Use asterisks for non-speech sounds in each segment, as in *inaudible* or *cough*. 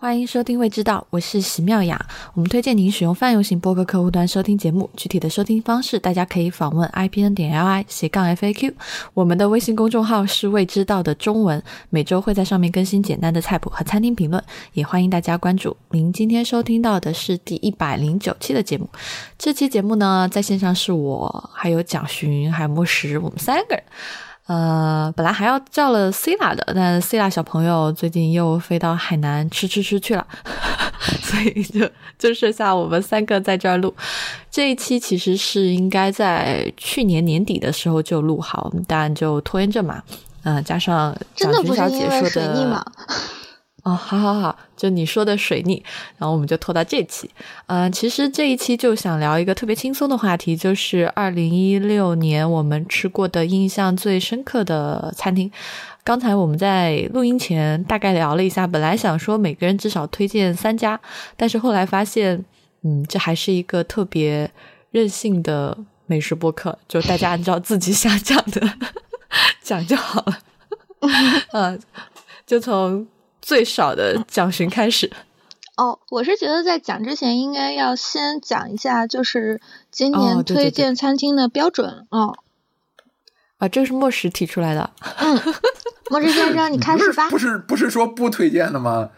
欢迎收听《未知道》，我是席妙雅。我们推荐您使用泛用型播客客户端收听节目。具体的收听方式，大家可以访问 ipn 点 li 斜杠 faq。我们的微信公众号是“未知道”的中文，每周会在上面更新简单的菜谱和餐厅评论，也欢迎大家关注。您今天收听到的是第一百零九期的节目。这期节目呢，在线上是我，还有蒋寻，还有莫石，我们三个人。呃，本来还要叫了 C 拉的，但 C 拉小朋友最近又飞到海南吃吃吃去了，*laughs* 所以就就剩下我们三个在这儿录。这一期其实是应该在去年年底的时候就录好，但就拖延症嘛，嗯，加上真的不是因为水逆吗？哦，好好好，就你说的水逆，然后我们就拖到这期。嗯，其实这一期就想聊一个特别轻松的话题，就是二零一六年我们吃过的印象最深刻的餐厅。刚才我们在录音前大概聊了一下，本来想说每个人至少推荐三家，但是后来发现，嗯，这还是一个特别任性的美食播客，就大家按照自己想讲的 *laughs* 讲就好了。嗯，*laughs* 就从。最少的讲询开始哦，我是觉得在讲之前应该要先讲一下，就是今年推荐餐厅的标准哦。啊，这个是莫石提出来的。嗯，莫石先生，你开始吧。不是不是说不推荐的吗？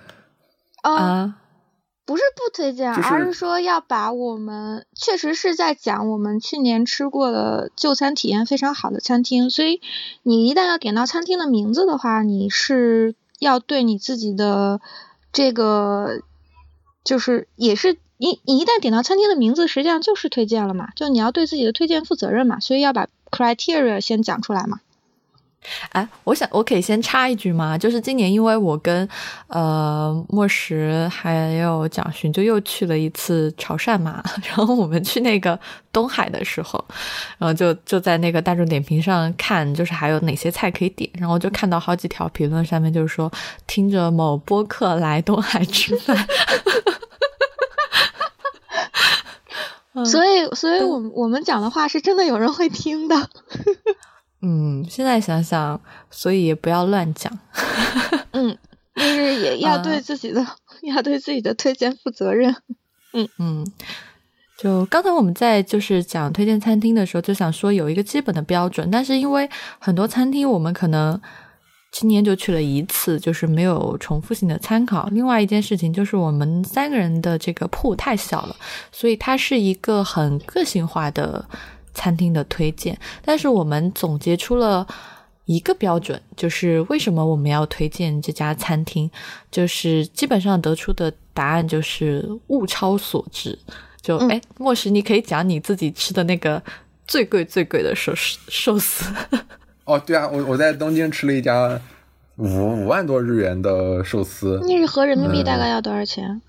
啊，不是不推荐，而是说要把我们确实是在讲我们去年吃过的就餐体验非常好的餐厅，所以你一旦要点到餐厅的名字的话，你是。要对你自己的这个，就是也是你你一旦点到餐厅的名字，实际上就是推荐了嘛，就你要对自己的推荐负责任嘛，所以要把 criteria 先讲出来嘛。哎，我想我可以先插一句吗？就是今年因为我跟呃莫石还有蒋勋就又去了一次潮汕嘛，*laughs* 然后我们去那个东海的时候，然后就就在那个大众点评上看，就是还有哪些菜可以点，然后就看到好几条评论上面就是说听着某播客来东海吃饭，*laughs* 所以所以我我们讲的话是真的有人会听的。*laughs* 嗯，现在想想，所以也不要乱讲。嗯，就是也 *laughs* 要对自己的，要对自己的推荐负责任。嗯嗯，就刚才我们在就是讲推荐餐厅的时候，就想说有一个基本的标准，但是因为很多餐厅我们可能今年就去了一次，就是没有重复性的参考。另外一件事情就是我们三个人的这个铺太小了，所以它是一个很个性化的。餐厅的推荐，但是我们总结出了一个标准，就是为什么我们要推荐这家餐厅，就是基本上得出的答案就是物超所值。就哎，莫石，你可以讲你自己吃的那个最贵最贵的寿司寿司。哦，对啊，我我在东京吃了一家五五万多日元的寿司，那是合人民币大概要多少钱？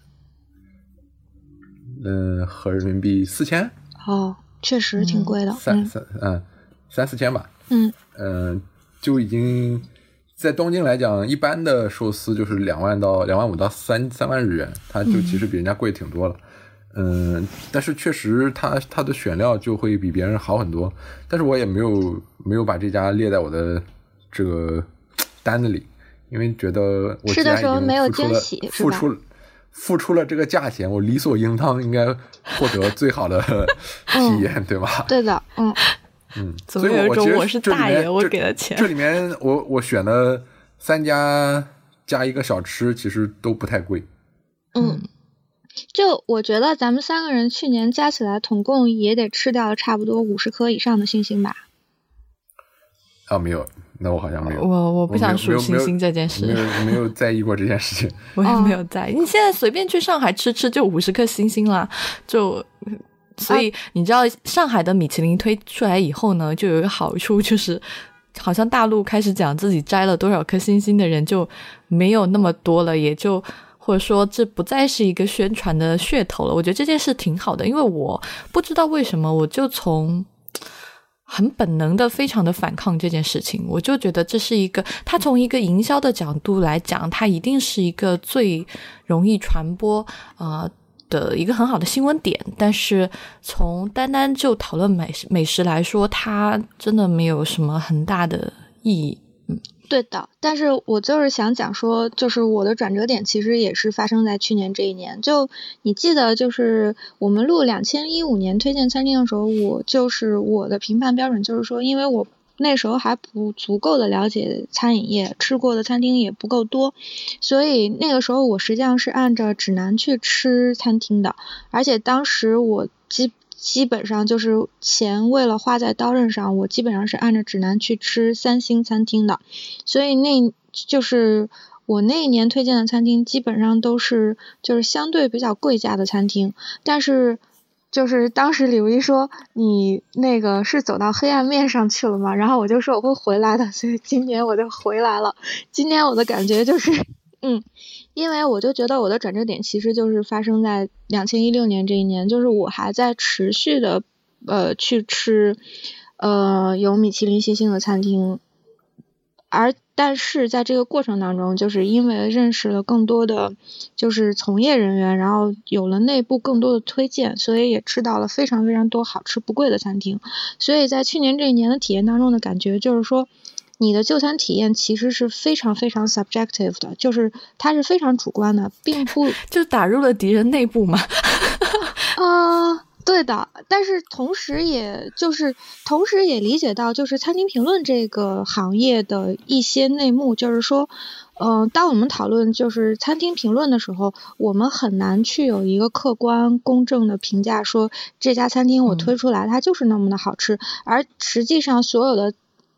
嗯，合人民币四千。哦。确实挺贵的，三三嗯，三四千吧。嗯嗯，就已经在东京来讲，一般的寿司就是两万到两万五到三三万日元，它就其实比人家贵挺多了。嗯，但是确实它它的选料就会比别人好很多。但是我也没有没有把这家列在我的这个单子里，因为觉得我吃的时候没有惊喜，付出了。付出了这个价钱，我理所应当应该获得最好的 *laughs* 体验，对吧？对的，嗯嗯。所以我觉得我是大爷，我给了钱。这里面我我选的三家加一个小吃，其实都不太贵。嗯，就我觉得咱们三个人去年加起来，总共也得吃掉差不多五十颗以上的星星吧？啊，没有。那我好像没有，我我不想数星星这件事，没有没有在意过这件事情，*laughs* 我也没有在意。你现在随便去上海吃吃就五十颗星星啦，就所以你知道上海的米其林推出来以后呢，就有一个好处就是，好像大陆开始讲自己摘了多少颗星星的人就没有那么多了，也就或者说这不再是一个宣传的噱头了。我觉得这件事挺好的，因为我不知道为什么我就从。很本能的，非常的反抗这件事情，我就觉得这是一个，他从一个营销的角度来讲，它一定是一个最容易传播啊的一个很好的新闻点。但是从单单就讨论美食美食来说，它真的没有什么很大的意义。对的，但是我就是想讲说，就是我的转折点其实也是发生在去年这一年。就你记得，就是我们录两千一五年推荐餐厅的时候，我就是我的评判标准就是说，因为我那时候还不足够的了解餐饮业，吃过的餐厅也不够多，所以那个时候我实际上是按照指南去吃餐厅的，而且当时我基。基本上就是钱为了花在刀刃上，我基本上是按照指南去吃三星餐厅的，所以那就是我那一年推荐的餐厅基本上都是就是相对比较贵价的餐厅，但是就是当时李如一说你那个是走到黑暗面上去了吗？然后我就说我会回来的，所以今年我就回来了。今年我的感觉就是，嗯。因为我就觉得我的转折点其实就是发生在两千一六年这一年，就是我还在持续的呃去吃呃有米其林星星的餐厅，而但是在这个过程当中，就是因为认识了更多的就是从业人员，然后有了内部更多的推荐，所以也吃到了非常非常多好吃不贵的餐厅，所以在去年这一年的体验当中的感觉就是说。你的就餐体验其实是非常非常 subjective 的，就是它是非常主观的，并不 *laughs* 就打入了敌人内部嘛。啊，对的，但是同时也就是同时也理解到，就是餐厅评论这个行业的一些内幕，就是说，嗯，当我们讨论就是餐厅评论的时候，我们很难去有一个客观公正的评价，说这家餐厅我推出来它就是那么的好吃，而实际上所有的。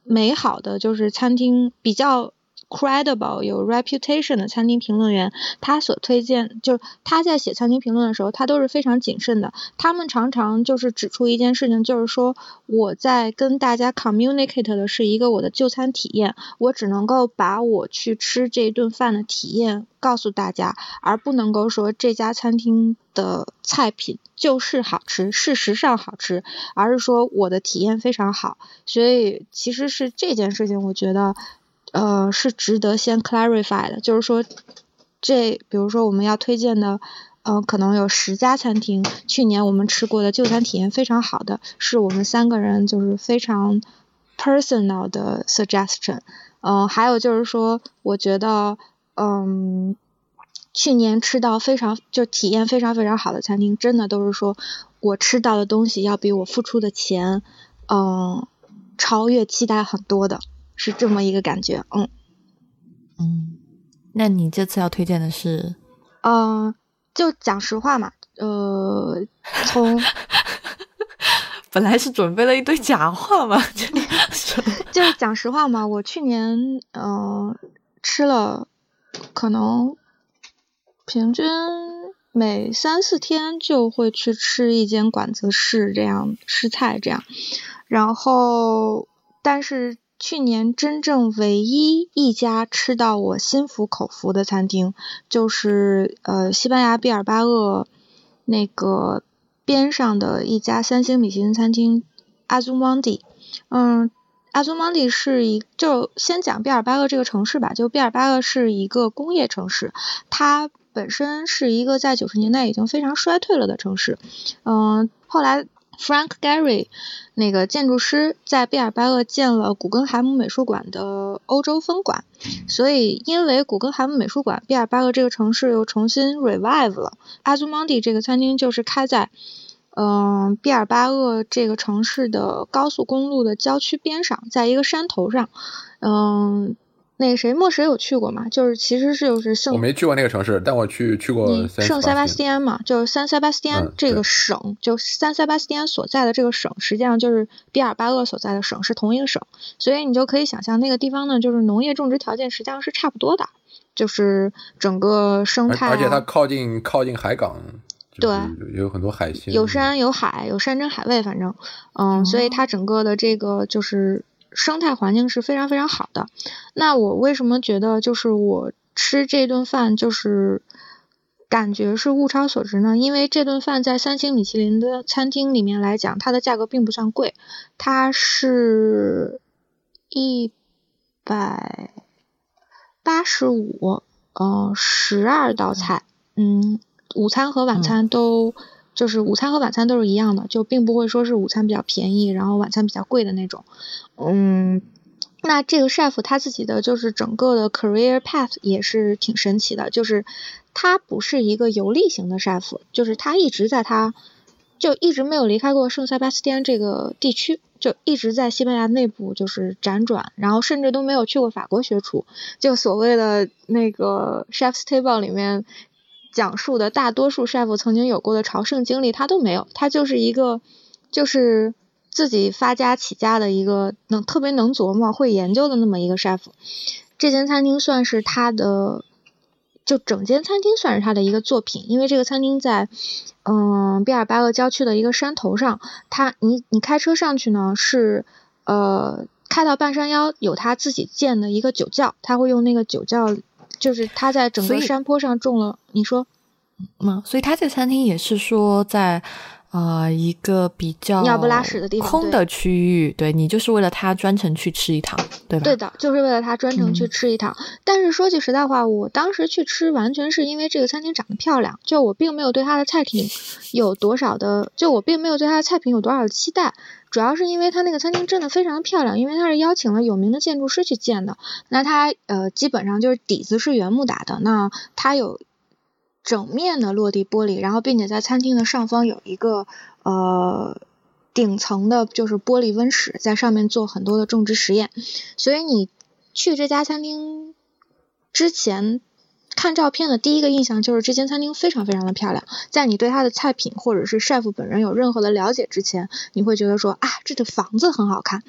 美好的就是餐厅比较 credible 有 reputation 的餐厅评论员，他所推荐就他在写餐厅评论的时候，他都是非常谨慎的。他们常常就是指出一件事情，就是说我在跟大家 communicate 的是一个我的就餐体验，我只能够把我去吃这顿饭的体验告诉大家，而不能够说这家餐厅的菜品。就是好吃，事实上好吃，而是说我的体验非常好，所以其实是这件事情，我觉得呃是值得先 clarify 的，就是说这比如说我们要推荐的，呃可能有十家餐厅，去年我们吃过的就餐体验非常好的，是我们三个人就是非常 personal 的 suggestion，嗯，还有就是说我觉得嗯。去年吃到非常就体验非常非常好的餐厅，真的都是说我吃到的东西要比我付出的钱，嗯，超越期待很多的，是这么一个感觉，嗯嗯。那你这次要推荐的是？嗯，就讲实话嘛，呃，从 *laughs* 本来是准备了一堆假话嘛，就 *laughs* 是讲实话嘛，我去年嗯吃了可能。平均每三四天就会去吃一间馆子试这样试菜这样，然后但是去年真正唯一一家吃到我心服口服的餐厅，就是呃西班牙毕尔巴鄂那个边上的一家三星米其林餐厅阿祖芒迪，嗯，阿祖芒迪是一就先讲毕尔巴鄂这个城市吧，就毕尔巴鄂是一个工业城市，它。本身是一个在九十年代已经非常衰退了的城市，嗯，后来 Frank Gehry 那个建筑师在毕尔巴鄂建了古根海姆美术馆的欧洲分馆，所以因为古根海姆美术馆，毕尔巴鄂这个城市又重新 revive 了。阿祖蒙迪这个餐厅就是开在嗯毕尔巴鄂这个城市的高速公路的郊区边上，在一个山头上，嗯。那个谁，莫谁有去过吗？就是其实是就是圣，我没去过那个城市，但我去去过圣塞巴斯蒂安嘛，就是三塞巴斯蒂安这个省，就三塞巴斯蒂安所在的这个省，实际上就是比尔巴鄂所在的省是同一个省，所以你就可以想象那个地方呢，就是农业种植条件实际上是差不多的，就是整个生态，而且它靠近靠近海港，对，有很多海鲜，有山有海，有山珍海味，反正，嗯，所以它整个的这个就是。生态环境是非常非常好的。那我为什么觉得就是我吃这顿饭就是感觉是物超所值呢？因为这顿饭在三星米其林的餐厅里面来讲，它的价格并不算贵，它是一百八十五，呃，十二道菜，嗯，午餐和晚餐都。就是午餐和晚餐都是一样的，就并不会说是午餐比较便宜，然后晚餐比较贵的那种。嗯，那这个 chef 他自己的就是整个的 career path 也是挺神奇的，就是他不是一个游历型的 chef，就是他一直在他就一直没有离开过圣塞巴斯蒂安这个地区，就一直在西班牙内部就是辗转，然后甚至都没有去过法国学厨，就所谓的那个 chef's table 里面讲述的大多数 chef 曾经有过的朝圣经历，他都没有，他就是一个就是。自己发家起家的一个能特别能琢磨、会研究的那么一个 chef，这间餐厅算是他的，就整间餐厅算是他的一个作品。因为这个餐厅在嗯毕尔巴鄂郊区的一个山头上，他你你开车上去呢是呃开到半山腰有他自己建的一个酒窖，他会用那个酒窖，就是他在整个山坡上种了。你说，嗯，所以他在餐厅也是说在。啊，一个比较鸟不拉屎的地方，空的区域，对你就是为了他专程去吃一趟，对吧？对的，就是为了他专程去吃一趟。但是说句实在话，我当时去吃完全是因为这个餐厅长得漂亮，就我并没有对它的菜品有多少的，就我并没有对它的菜品有多少的期待，主要是因为它那个餐厅真的非常的漂亮，因为它是邀请了有名的建筑师去建的，那它呃基本上就是底子是原木打的，那它有。整面的落地玻璃，然后并且在餐厅的上方有一个呃顶层的，就是玻璃温室，在上面做很多的种植实验。所以你去这家餐厅之前看照片的第一个印象就是这间餐厅非常非常的漂亮。在你对它的菜品或者是 chef 本人有任何的了解之前，你会觉得说啊，这个房子很好看。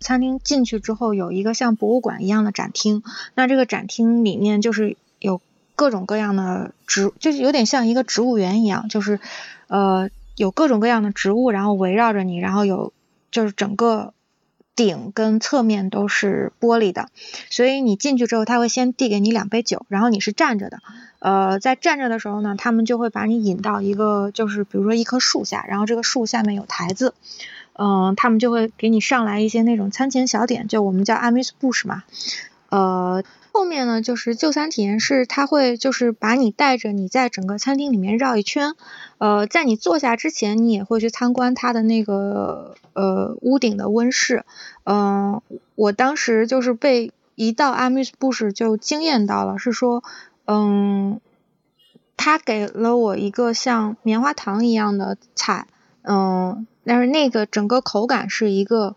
餐厅进去之后有一个像博物馆一样的展厅，那这个展厅里面就是有。各种各样的植，就是有点像一个植物园一样，就是呃有各种各样的植物，然后围绕着你，然后有就是整个顶跟侧面都是玻璃的，所以你进去之后，他会先递给你两杯酒，然后你是站着的，呃在站着的时候呢，他们就会把你引到一个就是比如说一棵树下，然后这个树下面有台子，嗯，他们就会给你上来一些那种餐前小点，就我们叫 a m u s b u s h 嘛，呃。后面呢，就是就餐体验是，他会就是把你带着你在整个餐厅里面绕一圈，呃，在你坐下之前，你也会去参观他的那个呃屋顶的温室，嗯，我当时就是被一到 amuse bush 就惊艳到了，是说，嗯，他给了我一个像棉花糖一样的菜，嗯，但是那个整个口感是一个。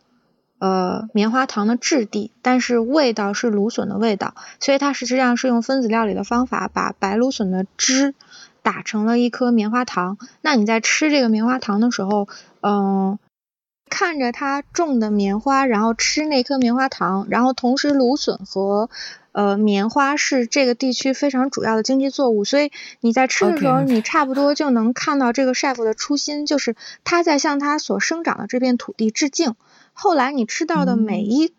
呃，棉花糖的质地，但是味道是芦笋的味道，所以它实际上是用分子料理的方法把白芦笋的汁打成了一颗棉花糖。那你在吃这个棉花糖的时候，嗯，看着它种的棉花，然后吃那颗棉花糖，然后同时芦笋和呃棉花是这个地区非常主要的经济作物，所以你在吃的时候，你差不多就能看到这个 chef 的初心，就是他在向他所生长的这片土地致敬。后来你吃到的每一，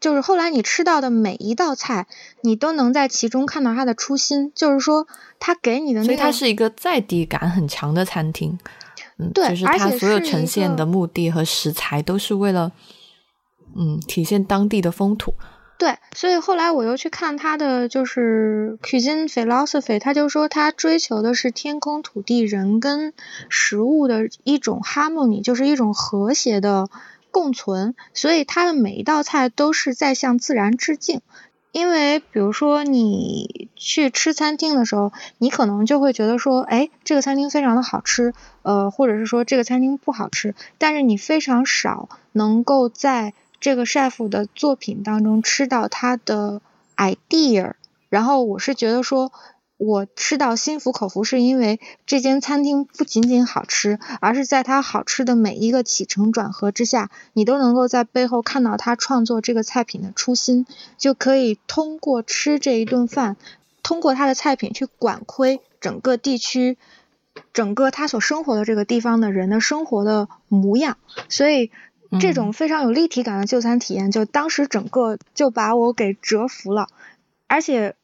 就是后来你吃到的每一道菜，你都能在其中看到它的初心，就是说他给你的，所以它是一个在地感很强的餐厅，嗯，对，就是它所有呈现的目的和食材都是为了，嗯，体现当地的风土。对，所以后来我又去看他的就是 cuisine philosophy，他就说他追求的是天空、土地、人跟食物的一种 harmony，就是一种和谐的。共存，所以它的每一道菜都是在向自然致敬。因为比如说你去吃餐厅的时候，你可能就会觉得说，哎，这个餐厅非常的好吃，呃，或者是说这个餐厅不好吃，但是你非常少能够在这个 chef 的作品当中吃到他的 idea。然后我是觉得说。我吃到心服口服，是因为这间餐厅不仅仅好吃，而是在它好吃的每一个起承转合之下，你都能够在背后看到他创作这个菜品的初心，就可以通过吃这一顿饭，通过他的菜品去管窥整个地区，整个他所生活的这个地方的人的生活的模样。所以这种非常有立体感的就餐体验，就当时整个就把我给折服了，而且。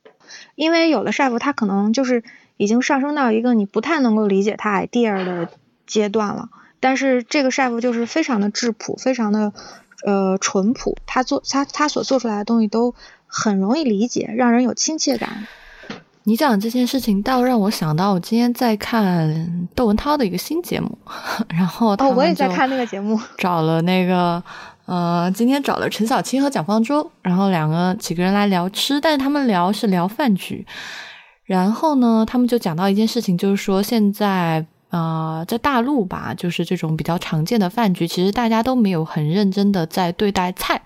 因为有的 chef 他可能就是已经上升到一个你不太能够理解他 idea 的阶段了，但是这个 chef 就是非常的质朴，非常的呃淳朴，他做他他所做出来的东西都很容易理解，让人有亲切感。你讲这件事情倒让我想到，我今天在看窦文涛的一个新节目，*laughs* 然后哦，我也在看那个节目，找了那个。呃，今天找了陈小青和蒋方舟，然后两个几个人来聊吃，但是他们聊是聊饭局。然后呢，他们就讲到一件事情，就是说现在啊，在大陆吧，就是这种比较常见的饭局，其实大家都没有很认真的在对待菜。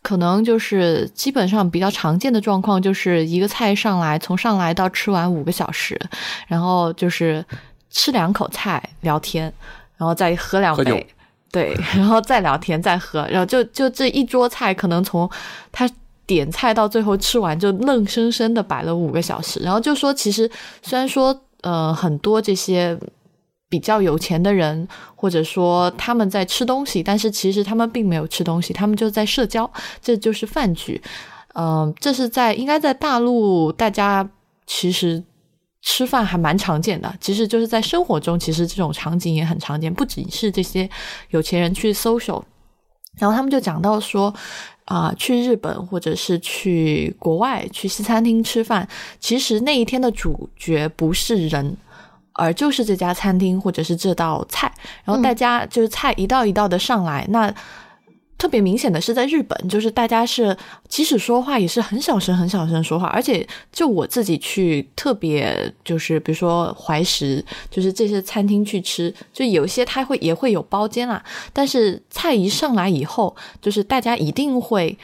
可能就是基本上比较常见的状况，就是一个菜上来，从上来到吃完五个小时，然后就是吃两口菜聊天，然后再喝两杯，对，*laughs* 然后再聊天再喝，然后就就这一桌菜，可能从他点菜到最后吃完，就愣生生的摆了五个小时。然后就说，其实虽然说呃很多这些。比较有钱的人，或者说他们在吃东西，但是其实他们并没有吃东西，他们就在社交，这就是饭局。嗯，这是在应该在大陆，大家其实吃饭还蛮常见的。其实就是在生活中，其实这种场景也很常见，不仅是这些有钱人去 social。然后他们就讲到说，啊，去日本或者是去国外去西餐厅吃饭，其实那一天的主角不是人。而就是这家餐厅，或者是这道菜，然后大家就是菜一道一道的上来。那特别明显的是，在日本，就是大家是即使说话也是很小声、很小声说话。而且就我自己去特别就是比如说怀石，就是这些餐厅去吃，就有些他会也会有包间啦。但是菜一上来以后，就是大家一定会。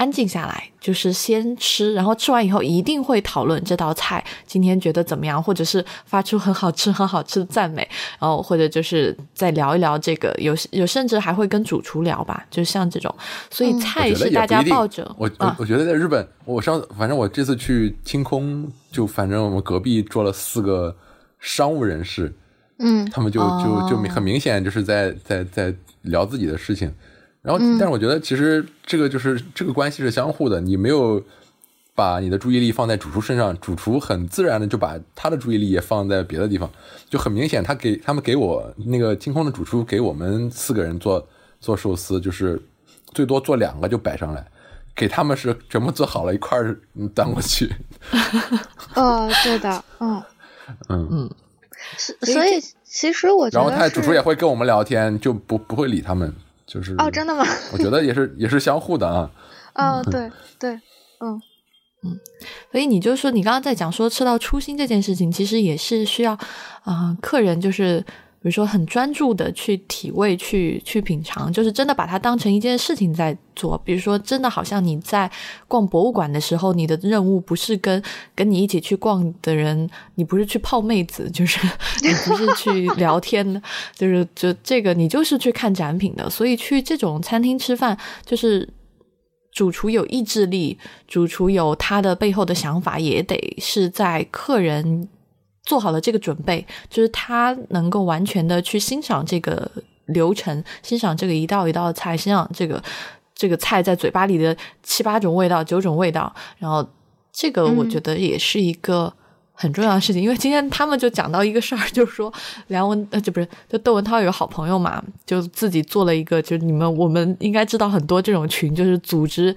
安静下来，就是先吃，然后吃完以后一定会讨论这道菜今天觉得怎么样，或者是发出很好吃、很好吃的赞美，然后或者就是再聊一聊这个，有有甚至还会跟主厨聊吧，就像这种。所以菜是大家抱着。我我觉得在日本，我上反正我这次去清空，就反正我们隔壁坐了四个商务人士，嗯，他们就就就很明显就是在在在聊自己的事情。然后，但是我觉得其实这个就是这个关系是相互的。你没有把你的注意力放在主厨身上，主厨很自然的就把他的注意力也放在别的地方，就很明显。他给他们给我那个清空的主厨给我们四个人做做寿司，就是最多做两个就摆上来，给他们是全部做好了一块儿端过去。*laughs* 哦，对的，嗯 *laughs* 嗯嗯，所以其实我觉得，然后他主厨也会跟我们聊天，就不不会理他们。就是哦，真的吗？我觉得也是，也是相互的啊。*laughs* 哦，对对，嗯嗯，所以你就说，你刚刚在讲说吃到初心这件事情，其实也是需要啊，客人就是。比如说，很专注的去体味、去去品尝，就是真的把它当成一件事情在做。比如说，真的好像你在逛博物馆的时候，你的任务不是跟跟你一起去逛的人，你不是去泡妹子，就是 *laughs* 你不是去聊天，就是就这个，你就是去看展品的。所以去这种餐厅吃饭，就是主厨有意志力，主厨有他的背后的想法，也得是在客人。做好了这个准备，就是他能够完全的去欣赏这个流程，欣赏这个一道一道菜，欣赏这个这个菜在嘴巴里的七八种味道、九种味道。然后这个我觉得也是一个很重要的事情，因为今天他们就讲到一个事儿，就是说梁文呃，就不是就窦文涛有个好朋友嘛，就自己做了一个，就是你们我们应该知道很多这种群，就是组织。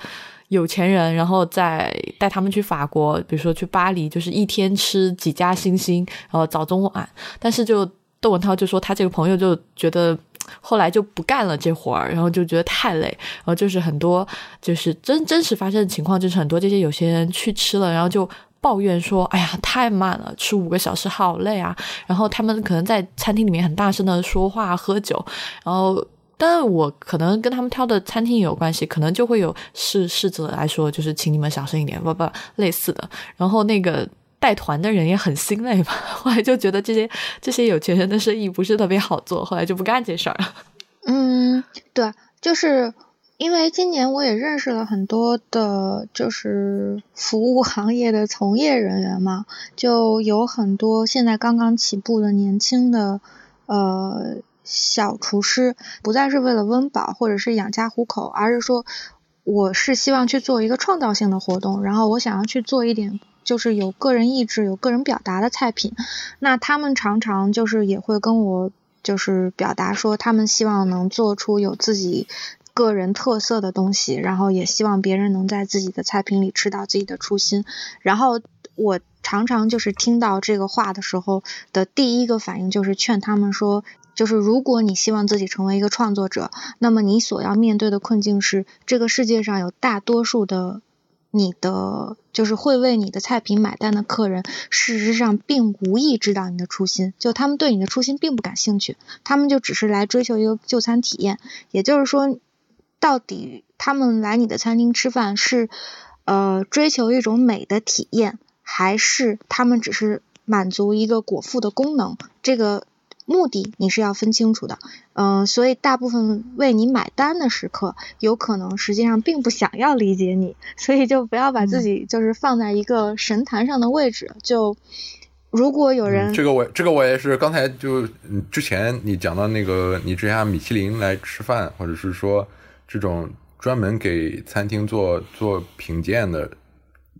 有钱人，然后再带他们去法国，比如说去巴黎，就是一天吃几家星星，然后早中晚。但是就窦文涛就说他这个朋友就觉得后来就不干了这活儿，然后就觉得太累，然后就是很多就是真真实发生的情况，就是很多这些有钱人去吃了，然后就抱怨说：“哎呀，太慢了，吃五个小时好累啊。”然后他们可能在餐厅里面很大声的说话喝酒，然后。但我可能跟他们挑的餐厅也有关系，可能就会有侍侍者来说，就是请你们小声一点，不不类似的。然后那个带团的人也很心累吧，后来就觉得这些这些有钱人的生意不是特别好做，后来就不干这事儿了。*laughs* 嗯，对，就是因为今年我也认识了很多的，就是服务行业的从业人员嘛，就有很多现在刚刚起步的年轻的，呃。小厨师不再是为了温饱或者是养家糊口，而是说我是希望去做一个创造性的活动，然后我想要去做一点就是有个人意志、有个人表达的菜品。那他们常常就是也会跟我就是表达说，他们希望能做出有自己个人特色的东西，然后也希望别人能在自己的菜品里吃到自己的初心。然后我常常就是听到这个话的时候的第一个反应就是劝他们说。就是如果你希望自己成为一个创作者，那么你所要面对的困境是，这个世界上有大多数的你的就是会为你的菜品买单的客人，事实上并无意知道你的初心，就他们对你的初心并不感兴趣，他们就只是来追求一个就餐体验。也就是说，到底他们来你的餐厅吃饭是呃追求一种美的体验，还是他们只是满足一个果腹的功能？这个。目的你是要分清楚的，嗯，所以大部分为你买单的时刻，有可能实际上并不想要理解你，所以就不要把自己就是放在一个神坛上的位置。就如果有人，这个我这个我也是刚才就之前你讲到那个你之前米其林来吃饭，或者是说这种专门给餐厅做做品鉴的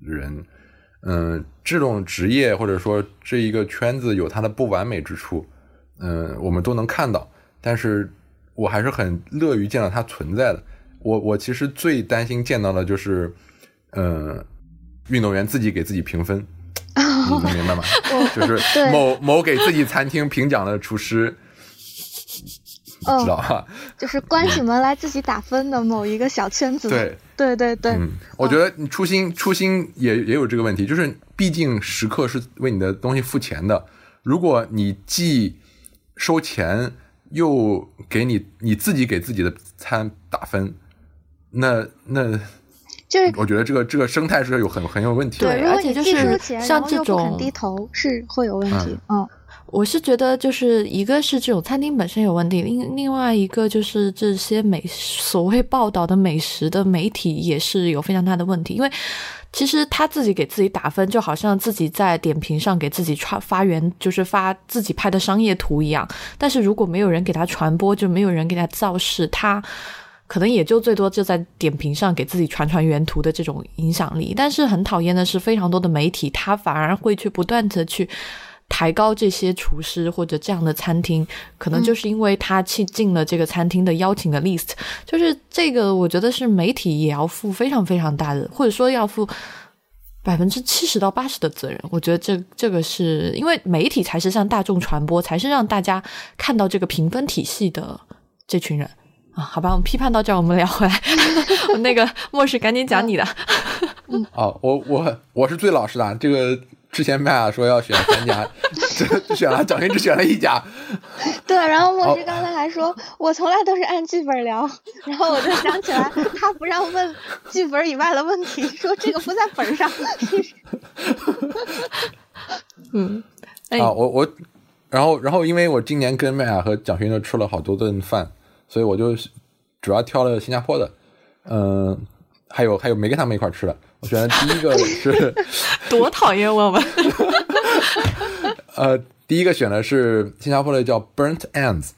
人，嗯，这种职业或者说这一个圈子有它的不完美之处。嗯，我们都能看到，但是我还是很乐于见到它存在的。我我其实最担心见到的就是，嗯，运动员自己给自己评分，你能明白吗？*laughs* 就是某某给自己餐厅评奖的厨师，知道哈？*laughs* 就是关起门来自己打分的某一个小圈子。对对对对，嗯，我觉得你初心初心也也有这个问题，就是毕竟食客是为你的东西付钱的，如果你既收钱又给你你自己给自己的餐打分，那那就是我觉得这个这个生态是有很很有问题的。对，而且就是像这种低头是会有问题。嗯，我是觉得就是一个是这种餐厅本身有问题，另另外一个就是这些美所谓报道的美食的媒体也是有非常大的问题，因为。其实他自己给自己打分，就好像自己在点评上给自己传发源，就是发自己拍的商业图一样。但是如果没有人给他传播，就没有人给他造势，他可能也就最多就在点评上给自己传传原图的这种影响力。但是很讨厌的是，非常多的媒体，他反而会去不断的去。抬高这些厨师或者这样的餐厅，可能就是因为他去进了这个餐厅的邀请的 list，就是这个，我觉得是媒体也要负非常非常大的，或者说要负百分之七十到八十的责任。我觉得这这个是因为媒体才是向大众传播，才是让大家看到这个评分体系的这群人啊。好吧，我们批判到这儿，我们聊回来。*laughs* 那个莫世，赶紧讲你的。嗯，哦，我我我是最老实的，这个。之前麦雅说要选三家，只选了蒋勋，只选了一家。*laughs* 对，然后莫师刚才还说，我从来都是按剧本聊，然后我就想起来，他不让问剧本以外的问题，说这个不在本上。*laughs* *laughs* 嗯，啊，我我，然后然后，因为我今年跟麦雅和蒋勋都吃了好多顿饭，所以我就主要挑了新加坡的，嗯，还有还有没跟他们一块吃的。我选的第一个是 *laughs* 多讨厌我们。呃，第一个选的是新加坡的叫 Burnt Ends，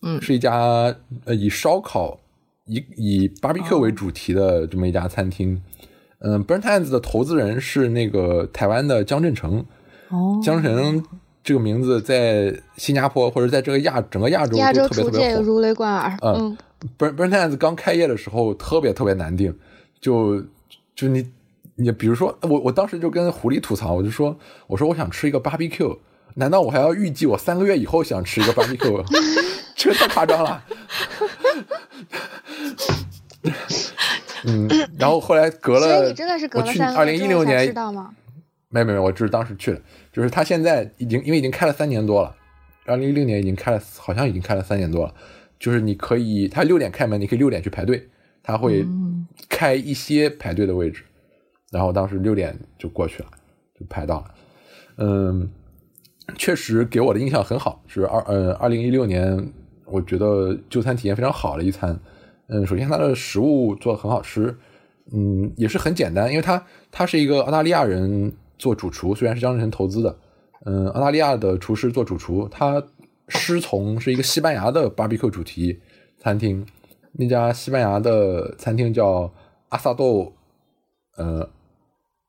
嗯，是一家呃以烧烤以以 barbecue 为主题的这么一家餐厅。嗯，Burnt Ends 的投资人是那个台湾的江振成。哦，江振成这个名字在新加坡或者在这个亚整个亚洲都特别特别火，如雷贯耳。嗯，Burnt Burnt Ends 刚开业的时候特别特别难定，就。就你，你比如说，我我当时就跟狐狸吐槽，我就说，我说我想吃一个 barbecue，难道我还要预计我三个月以后想吃一个 barbecue？*laughs* 这太夸张了。嗯，然后后来隔了，所以你真的是隔了三二零一六年知道吗？没有没有，我就是当时去的，就是他现在已经因为已经开了三年多了，二零一六年已经开了，好像已经开了三年多了，就是你可以，他六点开门，你可以六点去排队。他会开一些排队的位置，然后当时六点就过去了，就排到了。嗯，确实给我的印象很好，是二呃二零一六年，我觉得就餐体验非常好的一餐。嗯，首先它的食物做的很好吃，嗯，也是很简单，因为它他是一个澳大利亚人做主厨，虽然是江振成投资的，嗯，澳大利亚的厨师做主厨，他师从是一个西班牙的 barbecue 主题餐厅。那家西班牙的餐厅叫阿萨豆，呃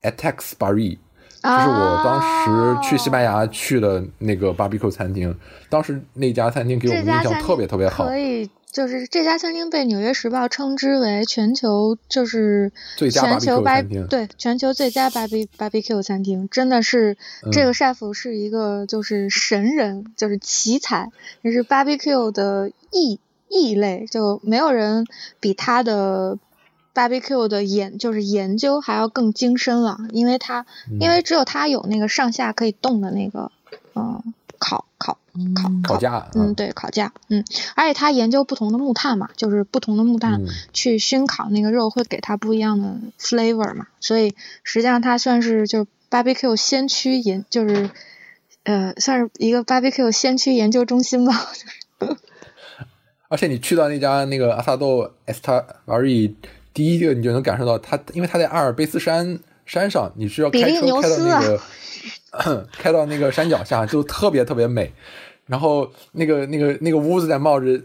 ，Atex Barri，就是我当时去西班牙去的那个 barbecue 餐厅。当时那家餐厅给我们印象特别特别好。可以就是这家餐厅被《纽约时报》称之为全球就是最佳 barbecue 餐厅，对全球最佳 barbecue barbecue 餐厅，真的是这个 chef 是一个就是神人，就是奇才，也是 barbecue 的异异类，就没有人比他的 barbecue 的研就是研究还要更精深了，因为他因为只有他有那个上下可以动的那个嗯烤烤。烤烤架，嗯，对，烤架，嗯，而且他研究不同的木炭嘛，就是不同的木炭去熏烤那个肉，会给它不一样的 flavor 嘛，所以实际上他算是就 barbecue 先驱研，就是呃，算是一个 barbecue 先驱研究中心吧。*laughs* 而且你去到那家那个阿萨豆 Estavari，第一个你就能感受到它，因为它在阿尔卑斯山山上，你是要开车开到那个开到那个山脚下，就特别特别美。然后那个那个那个屋子在冒着，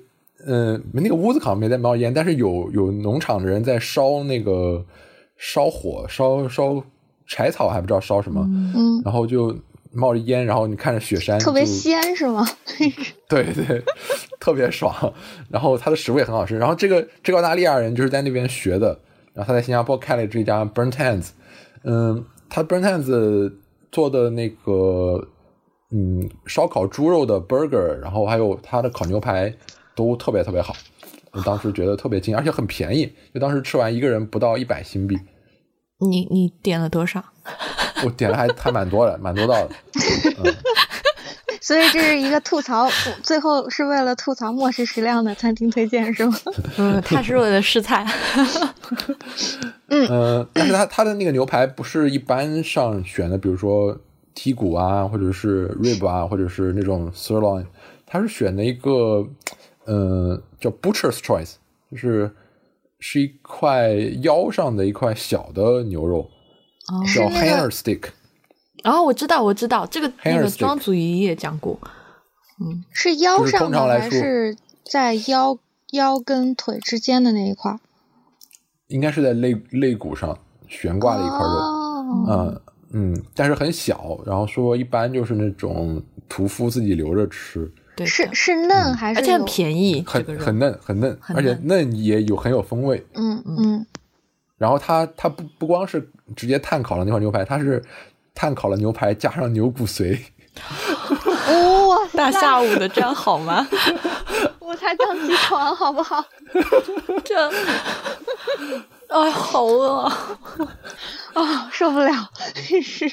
嗯，那个屋子好像没在冒烟，但是有有农场的人在烧那个烧火烧烧柴草，还不知道烧什么，嗯，然后就冒着烟，然后你看着雪山，特别鲜是吗？*laughs* 对对，特别爽。然后它的食物也很好吃。然后这个这个澳大利亚人就是在那边学的，然后他在新加坡开了这家 Burnt Hands，嗯，他 Burnt Hands 做的那个。嗯，烧烤猪肉的 burger，然后还有他的烤牛排都特别特别好，我当时觉得特别惊，而且很便宜，就当时吃完一个人不到一百新币。你你点了多少？我点了还还蛮多的，蛮多道的。*laughs* 所以这是一个吐槽，最后是为了吐槽末世食量的餐厅推荐是吗？*laughs* 嗯，他是为了试菜。嗯，但是他他的那个牛排不是一般上选的，比如说。剔骨啊，或者是 rib 啊，或者是那种 sirloin，他是选的一个，嗯，叫 butcher's choice，就是是一块腰上的一块小的牛肉，叫 hanger stick。哦，我知道，我知道这个那个庄祖仪也讲过，嗯，是腰上的还是在腰腰跟腿之间的那一块？应该是在肋肋骨上悬挂的一块肉，嗯。嗯，但是很小，然后说一般就是那种屠夫自己留着吃，对，是是嫩还是？而且很便宜，很很嫩很嫩，而且嫩也有很有风味。嗯嗯。然后他他不不光是直接碳烤了那块牛排，他是碳烤了牛排加上牛骨髓。*laughs* 哇，*laughs* 大下午的这样好吗？*laughs* 我才刚起床，好不好？这，哎，好饿。啊，受不了，是。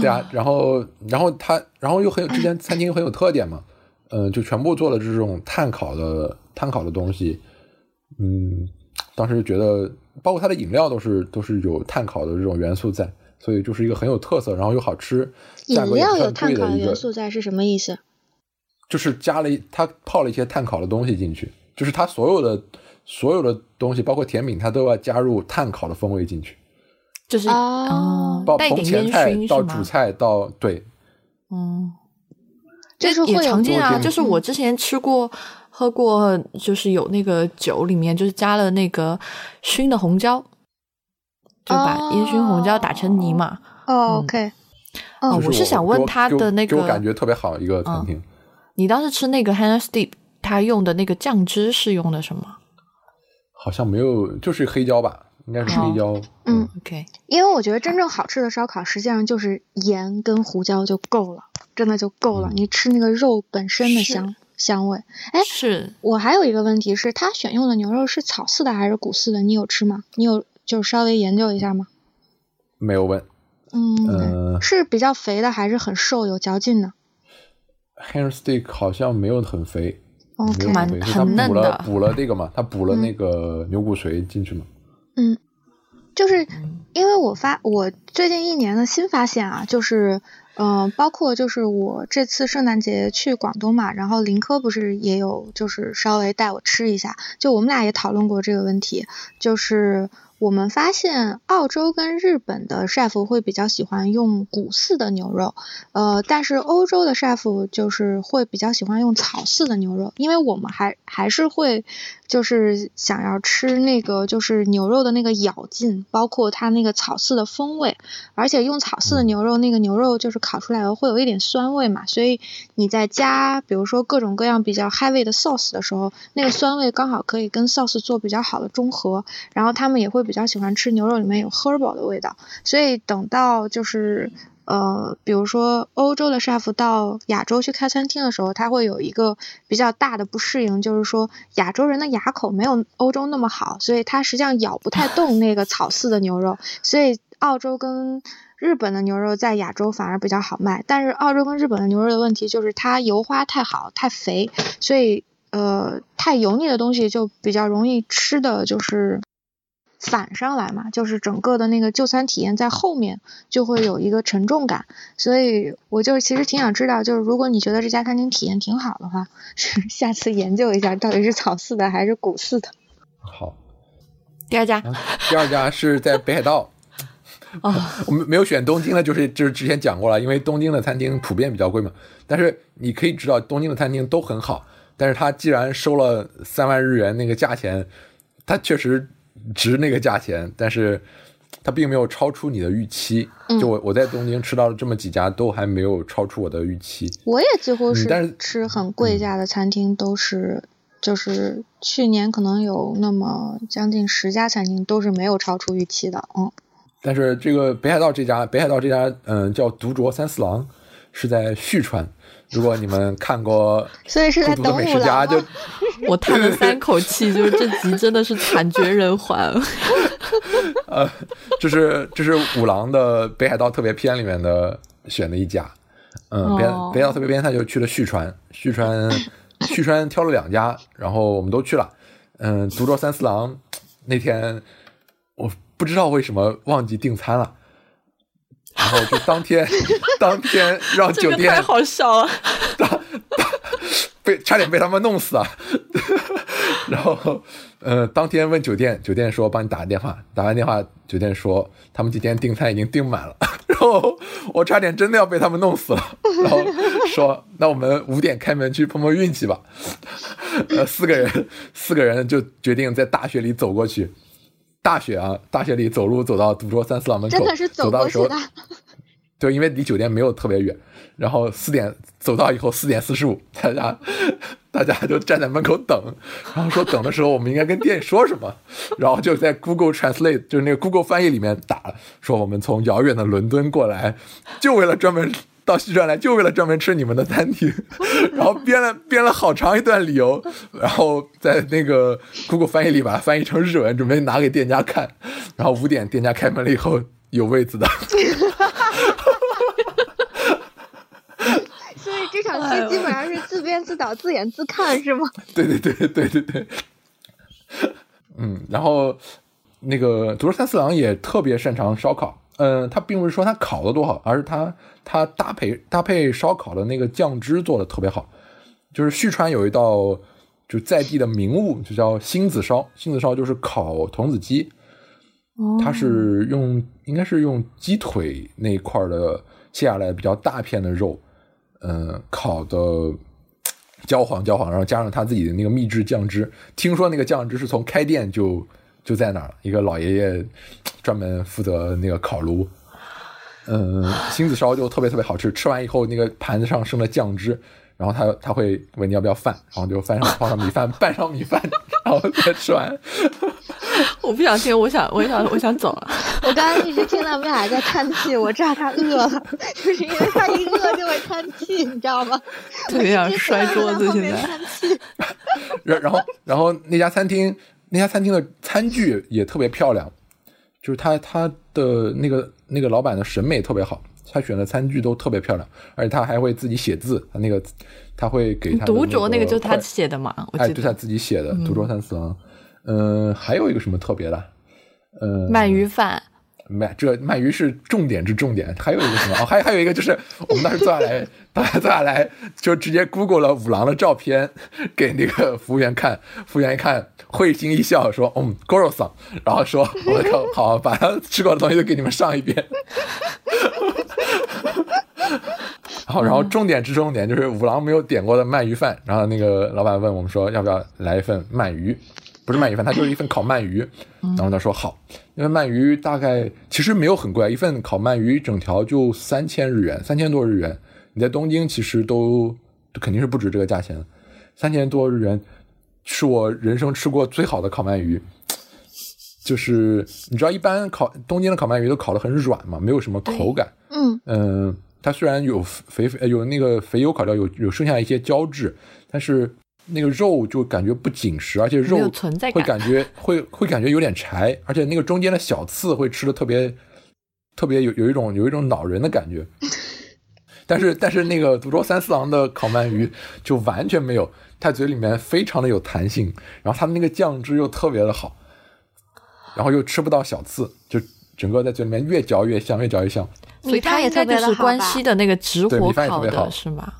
对啊，然后，然后他，然后又很有，之前餐厅很有特点嘛，嗯，就全部做了这种碳烤的碳烤的东西，嗯，当时觉得，包括它的饮料都是都是有碳烤的这种元素在，所以就是一个很有特色，然后又好吃，饮料有碳烤元素在是什么意思？就是加了一，他泡了一些碳烤的东西进去，就是它所有的。所有的东西，包括甜品，它都要加入碳烤的风味进去，就是哦，从前菜到主菜到对，嗯，就是也常见啊。就是我之前吃过、喝过，就是有那个酒里面就是加了那个熏的红椒，就把烟熏红椒打成泥嘛。哦，OK，哦，我是想问他的那个，给我感觉特别好一个餐厅。你当时吃那个 Hannah Steep，他用的那个酱汁是用的什么？好像没有，就是黑椒吧，应该是黑椒。嗯，OK。因为我觉得真正好吃的烧烤，实际上就是盐跟胡椒就够了，真的就够了。你吃那个肉本身的香香味。哎，是我还有一个问题是，他选用的牛肉是草饲的还是谷饲的？你有吃吗？你有就是稍微研究一下吗？没有问。嗯，是比较肥的还是很瘦有嚼劲呢 steak 好像没有很肥。蛮很嫩的，补了这个嘛，他补了那个牛骨髓进去嘛。嗯，就是因为我发我最近一年的新发现啊，就是嗯，包括就是我这次圣诞节去广东嘛，然后林科不是也有就是稍微带我吃一下，就我们俩也讨论过这个问题，就是我们发现澳洲跟日本的 chef 会比较喜欢用谷饲的牛肉，呃，但是欧洲的 chef 就是会比较喜欢用草饲的牛肉，因为我们还还是会就是想要吃那个就是牛肉的那个咬劲，包括它那个草饲的风味，而且用草饲的牛肉那个牛肉就是烤出来后会有一点酸味嘛，所以你在加比如说各种各样比较 heavy 的 sauce 的时候，那个酸味刚好可以跟 sauce 做比较好的中和，然后他们也会。比较喜欢吃牛肉里面有 herbal 的味道，所以等到就是呃，比如说欧洲的 chef 到亚洲去开餐厅的时候，他会有一个比较大的不适应，就是说亚洲人的牙口没有欧洲那么好，所以他实际上咬不太动那个草饲的牛肉，所以澳洲跟日本的牛肉在亚洲反而比较好卖，但是澳洲跟日本的牛肉的问题就是它油花太好太肥，所以呃太油腻的东西就比较容易吃的就是。反上来嘛，就是整个的那个就餐体验在后面就会有一个沉重感，所以我就其实挺想知道，就是如果你觉得这家餐厅体验挺好的话，下次研究一下到底是草饲的还是谷饲的。好，*laughs* 第二家，第二家是在北海道。*laughs* 哦，我们没有选东京的，就是就是之前讲过了，因为东京的餐厅普遍比较贵嘛。但是你可以知道，东京的餐厅都很好，但是他既然收了三万日元那个价钱，他确实。值那个价钱，但是它并没有超出你的预期。就我我在东京吃到了这么几家，都还没有超出我的预期。我也几乎是，但是吃很贵价的餐厅都是，就是去年可能有那么将近十家餐厅都是没有超出预期的。嗯，但是这个北海道这家，北海道这家，嗯，叫独酌三四郎，是在旭川。如果你们看过，*laughs* 所以是在等美食家就 *laughs* 我叹了三口气，就是这集真的是惨绝人寰。*laughs* 呃，这是这是五郎的北海道特别篇里面的选的一家，嗯，北北海道特别篇他就去了旭川，旭川旭川挑了两家，然后我们都去了。嗯，独酌三四郎那天我不知道为什么忘记订餐了。然后就当天，*laughs* 当天让酒店太好笑了，当被差点被他们弄死啊！*laughs* 然后，呃，当天问酒店，酒店说帮你打个电话，打完电话，酒店说他们今天订餐已经订满了。*laughs* 然后我差点真的要被他们弄死了。然后说那我们五点开门去碰碰运气吧。呃，四个人，四个人就决定在大雪里走过去。大雪啊，大雪里走路走到独桌三四郎门口，走到的时候，*laughs* 对，因为离酒店没有特别远。然后四点走到以后，四点四十五，大家大家就站在门口等。然后说等的时候，我们应该跟店里说什么？然后就在 Google Translate，就是那个 Google 翻译里面打说我们从遥远的伦敦过来，就为了专门。到西川来就为了专门吃你们的餐厅，*laughs* 然后编了编了好长一段理由，然后在那个 Google 翻译里把它翻译成日文，准备拿给店家看。然后五点店家开门了以后有位子的，所以这场戏基本上是自编自导自演自看是吗？*laughs* 对对对对对对，嗯，然后那个独乐三四郎也特别擅长烧烤。嗯，他并不是说他烤的多好，而是他他搭配搭配烧烤的那个酱汁做的特别好。就是旭川有一道就在地的名物，就叫星子烧。星子烧就是烤童子鸡，它是用应该是用鸡腿那块的切下来比较大片的肉，嗯，烤的焦黄焦黄，然后加上他自己的那个秘制酱汁。听说那个酱汁是从开店就。就在那儿，一个老爷爷专门负责那个烤炉，嗯，星子烧就特别特别好吃。吃完以后，那个盘子上剩了酱汁，然后他他会问你要不要饭，然后就饭上放上米饭，*laughs* 拌上米饭，然后再吃完。*laughs* 我不想听，我想我想我想走了。我刚刚一直听到米娅在叹气，我知道他饿了，就是因为他一饿就会叹气，你知道吗？特别想摔桌子，现在。然然后然后那家餐厅。那家餐厅的餐具也特别漂亮，就是他他的那个那个老板的审美特别好，他选的餐具都特别漂亮，而且他还会自己写字，他那个他会给他独酌那个就是他写的嘛，哎，就他自己写的独酌三四郎，嗯，还有一个什么特别的，呃，鳗鱼饭，鳗这鳗鱼是重点之重点，还有一个什么？哦，还还有一个就是我们当时坐下来，大家坐下来就直接 Google 了五郎的照片给那个服务员看，服务员一看会心一笑说：“嗯 g o r o s 然后说：“我靠，好，把他吃过的东西都给你们上一遍。”然后，然后重点之重点就是五郎没有点过的鳗鱼饭。然后那个老板问我们说：“要不要来一份鳗鱼？”不是鳗鱼饭，它就是一份烤鳗鱼。然后他说好，因为鳗鱼大概其实没有很贵，一份烤鳗鱼整条就三千日元，三千多日元。你在东京其实都肯定是不止这个价钱，三千多日元是我人生吃过最好的烤鳗鱼。就是你知道，一般烤东京的烤鳗鱼都烤得很软嘛，没有什么口感。嗯嗯，它虽然有肥肥有那个肥油烤掉，有有剩下一些胶质，但是。那个肉就感觉不紧实，而且肉会感觉会会感觉有点柴，而且那个中间的小刺会吃的特别特别有有一种有一种恼人的感觉。*laughs* 但是但是那个独州三四郎的烤鳗鱼就完全没有，它嘴里面非常的有弹性，然后它的那个酱汁又特别的好，然后又吃不到小刺，就整个在嘴里面越嚼越香，越嚼越香。所以它应该就是关西的那个直火烤的是吗？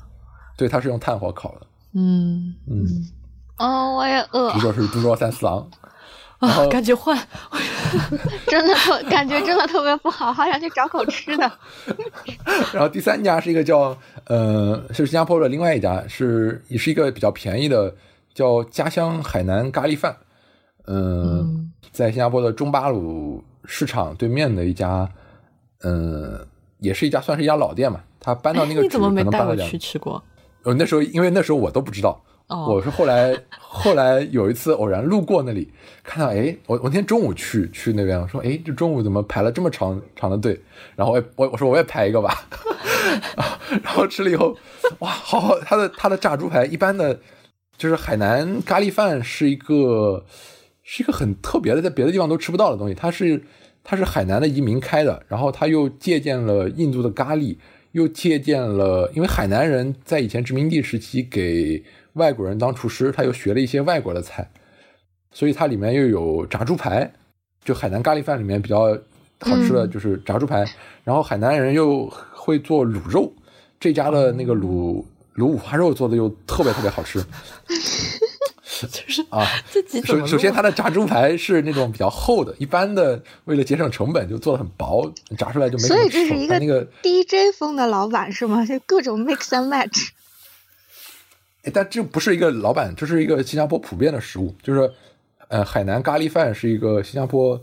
对，它是用炭火烤的。嗯嗯，哦，我也饿。独州是猪肉三四郎，啊，感觉换，*laughs* 真的特感觉真的特别不好，好想去找口吃的。*laughs* 然后第三家是一个叫呃，是新加坡的另外一家，是也是一个比较便宜的，叫家乡海南咖喱饭。嗯，在新加坡的中巴鲁市场对面的一家，嗯，也是一家算是一家老店嘛。他搬到那个，你怎么没带我去吃过？呃，那时候因为那时候我都不知道，我是后来后来有一次偶然路过那里，看到哎，我我那天中午去去那边，我说哎，这中午怎么排了这么长长的队？然后我我我说我也排一个吧，*laughs* 然后吃了以后，哇，好好，他的他的炸猪排，一般的，就是海南咖喱饭是一个是一个很特别的，在别的地方都吃不到的东西，它是它是海南的移民开的，然后他又借鉴了印度的咖喱。又借鉴了，因为海南人在以前殖民地时期给外国人当厨师，他又学了一些外国的菜，所以它里面又有炸猪排，就海南咖喱饭里面比较好吃的就是炸猪排。然后海南人又会做卤肉，这家的那个卤卤五花肉做的又特别特别好吃。*laughs* 就是啊，*laughs* 首首先它的炸猪排是那种比较厚的，一般的为了节省成本就做的很薄，炸出来就没。所以这是一个那个 DJ 风的老板是吗？就各种 mix and match。哎，但这不是一个老板，这是一个新加坡普遍的食物，就是呃，海南咖喱饭是一个新加坡，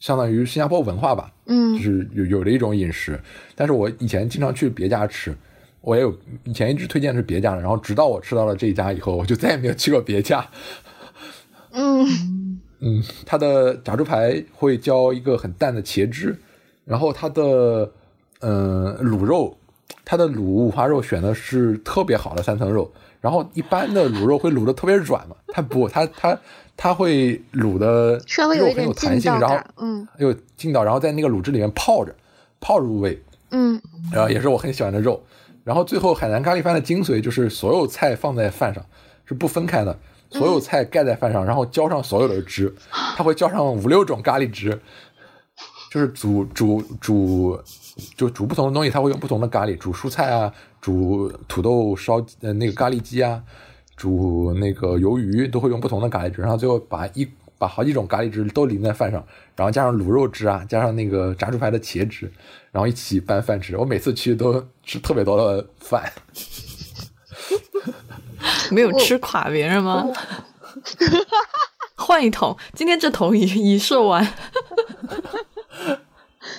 相当于新加坡文化吧，嗯，就是有有的一种饮食。但是我以前经常去别家吃。我也有以前一直推荐是别家的，然后直到我吃到了这一家以后，我就再也没有去过别家。嗯嗯，它的炸猪排会浇一个很淡的茄汁，然后它的嗯卤肉，它的卤五花肉选的是特别好的三层肉，然后一般的卤肉会卤的特别软嘛，它不，它它它会卤的稍微有很有弹性，然后嗯有劲道，然后在那个卤汁里面泡着，泡入味，嗯，然后也是我很喜欢的肉。然后最后海南咖喱饭的精髓就是所有菜放在饭上是不分开的，所有菜盖在饭上，然后浇上所有的汁，*laughs* 它会浇上五六种咖喱汁，就是煮煮煮，就煮不同的东西，它会用不同的咖喱，煮蔬菜啊，煮土豆烧呃那个咖喱鸡啊，煮那个鱿鱼都会用不同的咖喱汁，然后最后把一把好几种咖喱汁都淋在饭上，然后加上卤肉汁啊，加上那个炸猪排的茄汁。然后一起拌饭吃，我每次去都吃特别多的饭，*laughs* 没有吃垮别人吗？换一桶，今天这桶已已售完。*laughs*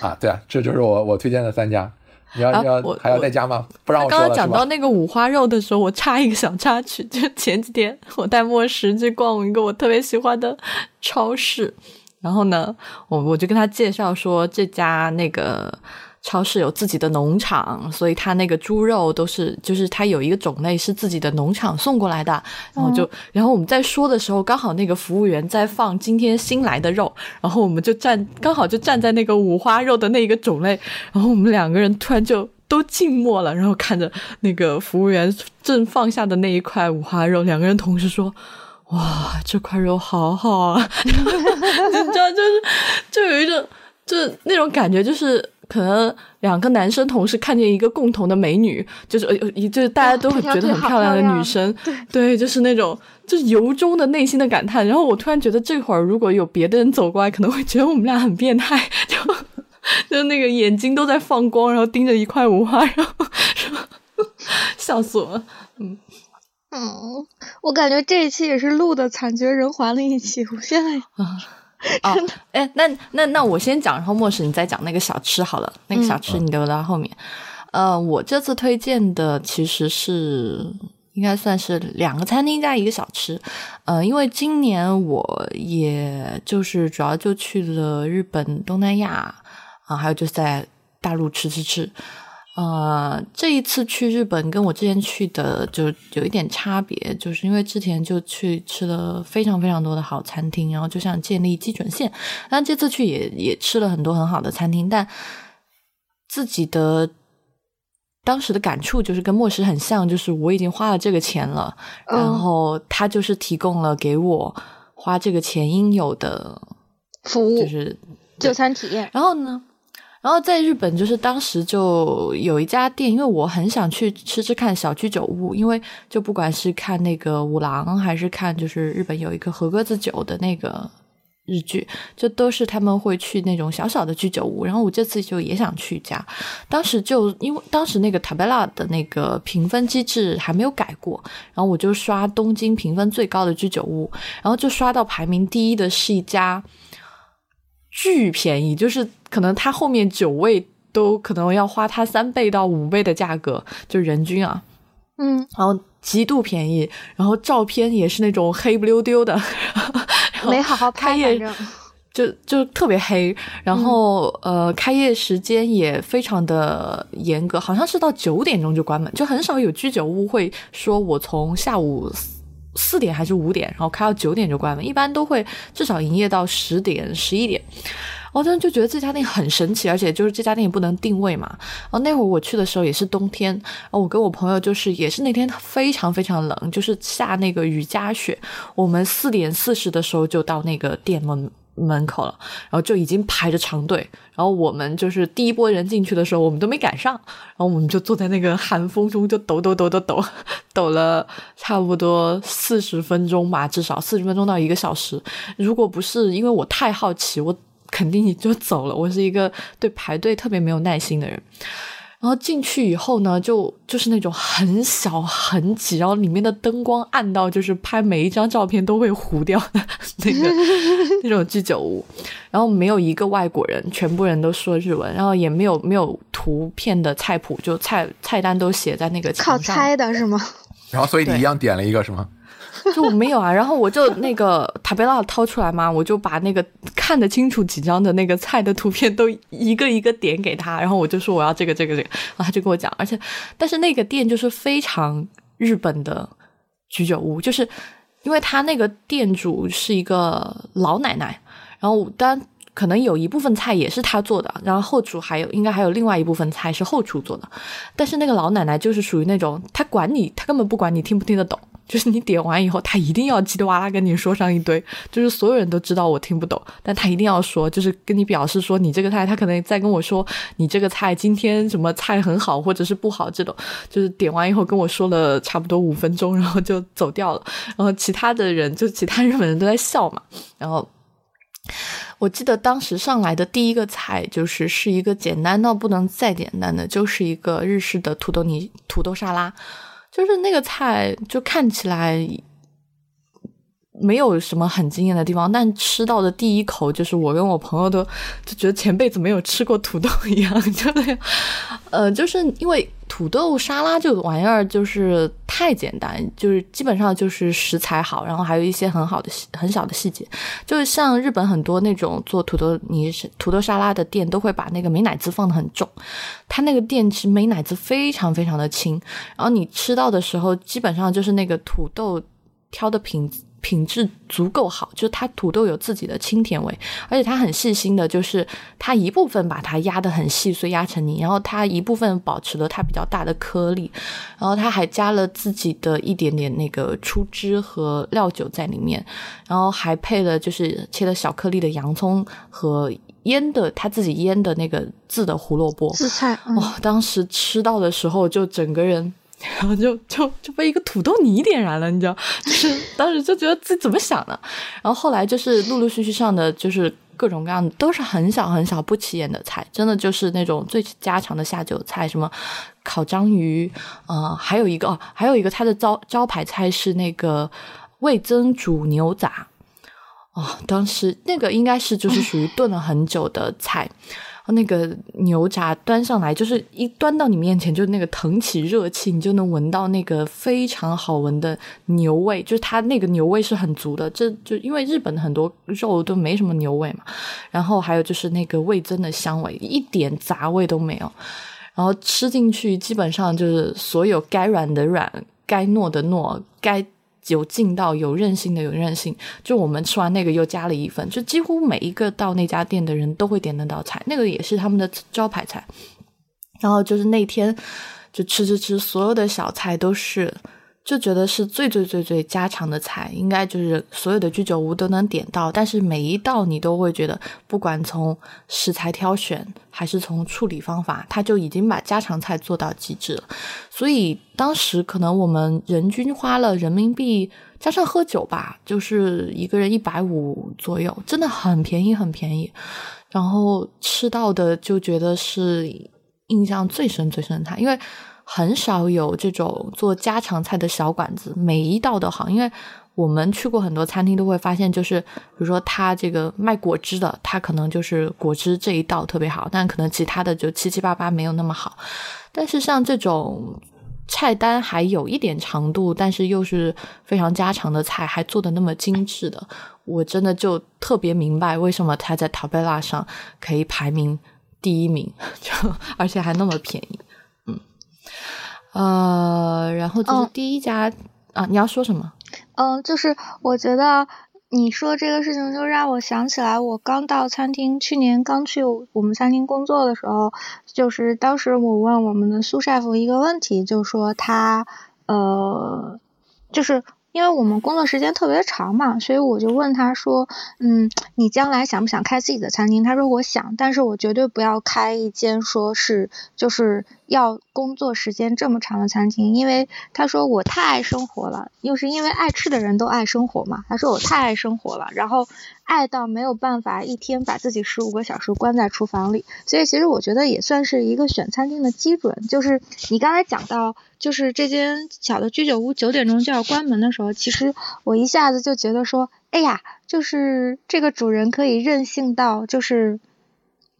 啊，对啊，这就是我我推荐的三家，你要你要还要再加吗？不让我刚刚讲到那个五花肉的时候，我插一个小插曲，就前几天我带莫石去逛一个我特别喜欢的超市。然后呢，我我就跟他介绍说，这家那个超市有自己的农场，所以他那个猪肉都是，就是他有一个种类是自己的农场送过来的。然后就，然后我们在说的时候，刚好那个服务员在放今天新来的肉，然后我们就站，刚好就站在那个五花肉的那一个种类，然后我们两个人突然就都静默了，然后看着那个服务员正放下的那一块五花肉，两个人同时说。哇，这块肉好好啊！*laughs* *laughs* 你知道，就是就有一种，就是那种感觉，就是可能两个男生同时看见一个共同的美女，就是呃，就是大家都会觉得很漂亮的女生，对对，就是那种就是由衷的内心的感叹。然后我突然觉得这会儿如果有别的人走过来，可能会觉得我们俩很变态，就就那个眼睛都在放光，然后盯着一块五花，然后 *laughs* 笑死我了，嗯。嗯，我感觉这一期也是录的惨绝人寰的一期，我现在啊，*laughs* 真的，哎，那那那我先讲，然后莫使你再讲那个小吃好了，那个小吃你留到后面。呃，我这次推荐的其实是应该算是两个餐厅加一个小吃，呃，因为今年我也就是主要就去了日本、东南亚啊，还有就是在大陆吃吃吃。呃，这一次去日本跟我之前去的就有一点差别，就是因为之前就去吃了非常非常多的好餐厅，然后就想建立基准线。但这次去也也吃了很多很好的餐厅，但自己的当时的感触就是跟莫石很像，就是我已经花了这个钱了，然后他就是提供了给我花这个钱应有的服务，就是就餐体验。然后呢？然后在日本，就是当时就有一家店，因为我很想去吃吃看小居酒屋，因为就不管是看那个五郎，还是看就是日本有一个和歌子酒的那个日剧，就都是他们会去那种小小的居酒屋。然后我这次就也想去一家，当时就因为当时那个 Tabella 的那个评分机制还没有改过，然后我就刷东京评分最高的居酒屋，然后就刷到排名第一的是一家。巨便宜，就是可能他后面九位都可能要花他三倍到五倍的价格，就人均啊，嗯，然后极度便宜，然后照片也是那种黑不溜丢的，没好好开业就就特别黑，然后呃，开业时间也非常的严格，好像是到九点钟就关门，就很少有居酒屋会说我从下午。四点还是五点，然后开到九点就关门，一般都会至少营业到十点、十一点。我真的就觉得这家店很神奇，而且就是这家店也不能定位嘛。然后那会儿我去的时候也是冬天，我跟我朋友就是也是那天非常非常冷，就是下那个雨夹雪。我们四点四十的时候就到那个店门。门口了，然后就已经排着长队，然后我们就是第一波人进去的时候，我们都没赶上，然后我们就坐在那个寒风中就抖抖抖抖抖，*laughs* 抖了差不多四十分钟吧，至少四十分钟到一个小时。如果不是因为我太好奇，我肯定就走了。我是一个对排队特别没有耐心的人。然后进去以后呢，就就是那种很小很挤，然后里面的灯光暗到就是拍每一张照片都会糊掉的那个 *laughs* 那种居酒屋。然后没有一个外国人，全部人都说日文，然后也没有没有图片的菜谱，就菜菜单都写在那个靠猜的是吗？*laughs* 然后所以你一样点了一个是吗？*laughs* 就我没有啊，然后我就那个塔贝拉掏出来嘛，我就把那个看得清楚几张的那个菜的图片都一个一个点给他，然后我就说我要这个这个这个，然后他就跟我讲，而且但是那个店就是非常日本的居酒屋，就是因为他那个店主是一个老奶奶，然后当然可能有一部分菜也是他做的，然后后厨还有应该还有另外一部分菜是后厨做的，但是那个老奶奶就是属于那种她管你，她根本不管你听不听得懂。就是你点完以后，他一定要叽里哇啦跟你说上一堆，就是所有人都知道我听不懂，但他一定要说，就是跟你表示说你这个菜，他可能在跟我说你这个菜今天什么菜很好或者是不好这种，就是点完以后跟我说了差不多五分钟，然后就走掉了，然后其他的人就其他日本人都在笑嘛，然后我记得当时上来的第一个菜就是是一个简单到不能再简单的，就是一个日式的土豆泥土豆沙拉。就是那个菜，就看起来没有什么很惊艳的地方，但吃到的第一口，就是我跟我朋友都就觉得前辈子没有吃过土豆一样，就那样，呃，就是因为。土豆沙拉这个玩意儿就是太简单，就是基本上就是食材好，然后还有一些很好的很小的细节，就是像日本很多那种做土豆泥土豆沙拉的店都会把那个美乃滋放的很重，他那个店其实美乃滋非常非常的轻，然后你吃到的时候基本上就是那个土豆挑的品。品质足够好，就是它土豆有自己的清甜味，而且它很细心的，就是它一部分把它压得很细碎，压成泥，然后它一部分保持了它比较大的颗粒，然后它还加了自己的一点点那个出汁和料酒在里面，然后还配了就是切了小颗粒的洋葱和腌的，他自己腌的那个渍的胡萝卜，渍菜。哇，当时吃到的时候，就整个人，然后就 *laughs* 就就被一个土豆泥点燃了，你知道？*laughs* 就是当时就觉得自己怎么想的。然后后来就是陆陆续续上的，就是各种各样的，都是很小很小不起眼的菜，真的就是那种最家常的下酒菜，什么烤章鱼，呃，还有一个哦，还有一个它的招招牌菜是那个味增煮牛杂。哦，当时那个应该是就是属于炖了很久的菜，那个牛杂端上来，就是一端到你面前，就那个腾起热气，你就能闻到那个非常好闻的牛味，就是它那个牛味是很足的。这就因为日本很多肉都没什么牛味嘛，然后还有就是那个味增的香味，一点杂味都没有，然后吃进去基本上就是所有该软的软，该糯的糯，该。有劲道，有韧性的有韧性。就我们吃完那个又加了一份，就几乎每一个到那家店的人都会点那道菜，那个也是他们的招牌菜。然后就是那天就吃吃吃，所有的小菜都是。就觉得是最最最最家常的菜，应该就是所有的居酒屋都能点到。但是每一道你都会觉得，不管从食材挑选还是从处理方法，它就已经把家常菜做到极致了。所以当时可能我们人均花了人民币加上喝酒吧，就是一个人一百五左右，真的很便宜很便宜。然后吃到的就觉得是印象最深最深的菜，因为。很少有这种做家常菜的小馆子，每一道都好。因为我们去过很多餐厅，都会发现，就是比如说他这个卖果汁的，他可能就是果汁这一道特别好，但可能其他的就七七八八没有那么好。但是像这种菜单还有一点长度，但是又是非常家常的菜，还做的那么精致的，我真的就特别明白为什么他在淘贝拉上可以排名第一名，*laughs* 就而且还那么便宜。呃，然后就是第一家啊，你要说什么？嗯，就是我觉得你说这个事情，就让我想起来，我刚到餐厅，去年刚去我们餐厅工作的时候，就是当时我问我们的苏帅夫一个问题，就说他呃，就是。因为我们工作时间特别长嘛，所以我就问他说：“嗯，你将来想不想开自己的餐厅？”他说：“我想，但是我绝对不要开一间说是就是要工作时间这么长的餐厅，因为他说我太爱生活了，又是因为爱吃的人都爱生活嘛。他说我太爱生活了，然后爱到没有办法一天把自己十五个小时关在厨房里，所以其实我觉得也算是一个选餐厅的基准。就是你刚才讲到，就是这间小的居酒屋九点钟就要关门的时候。”其实我一下子就觉得说，哎呀，就是这个主人可以任性到，就是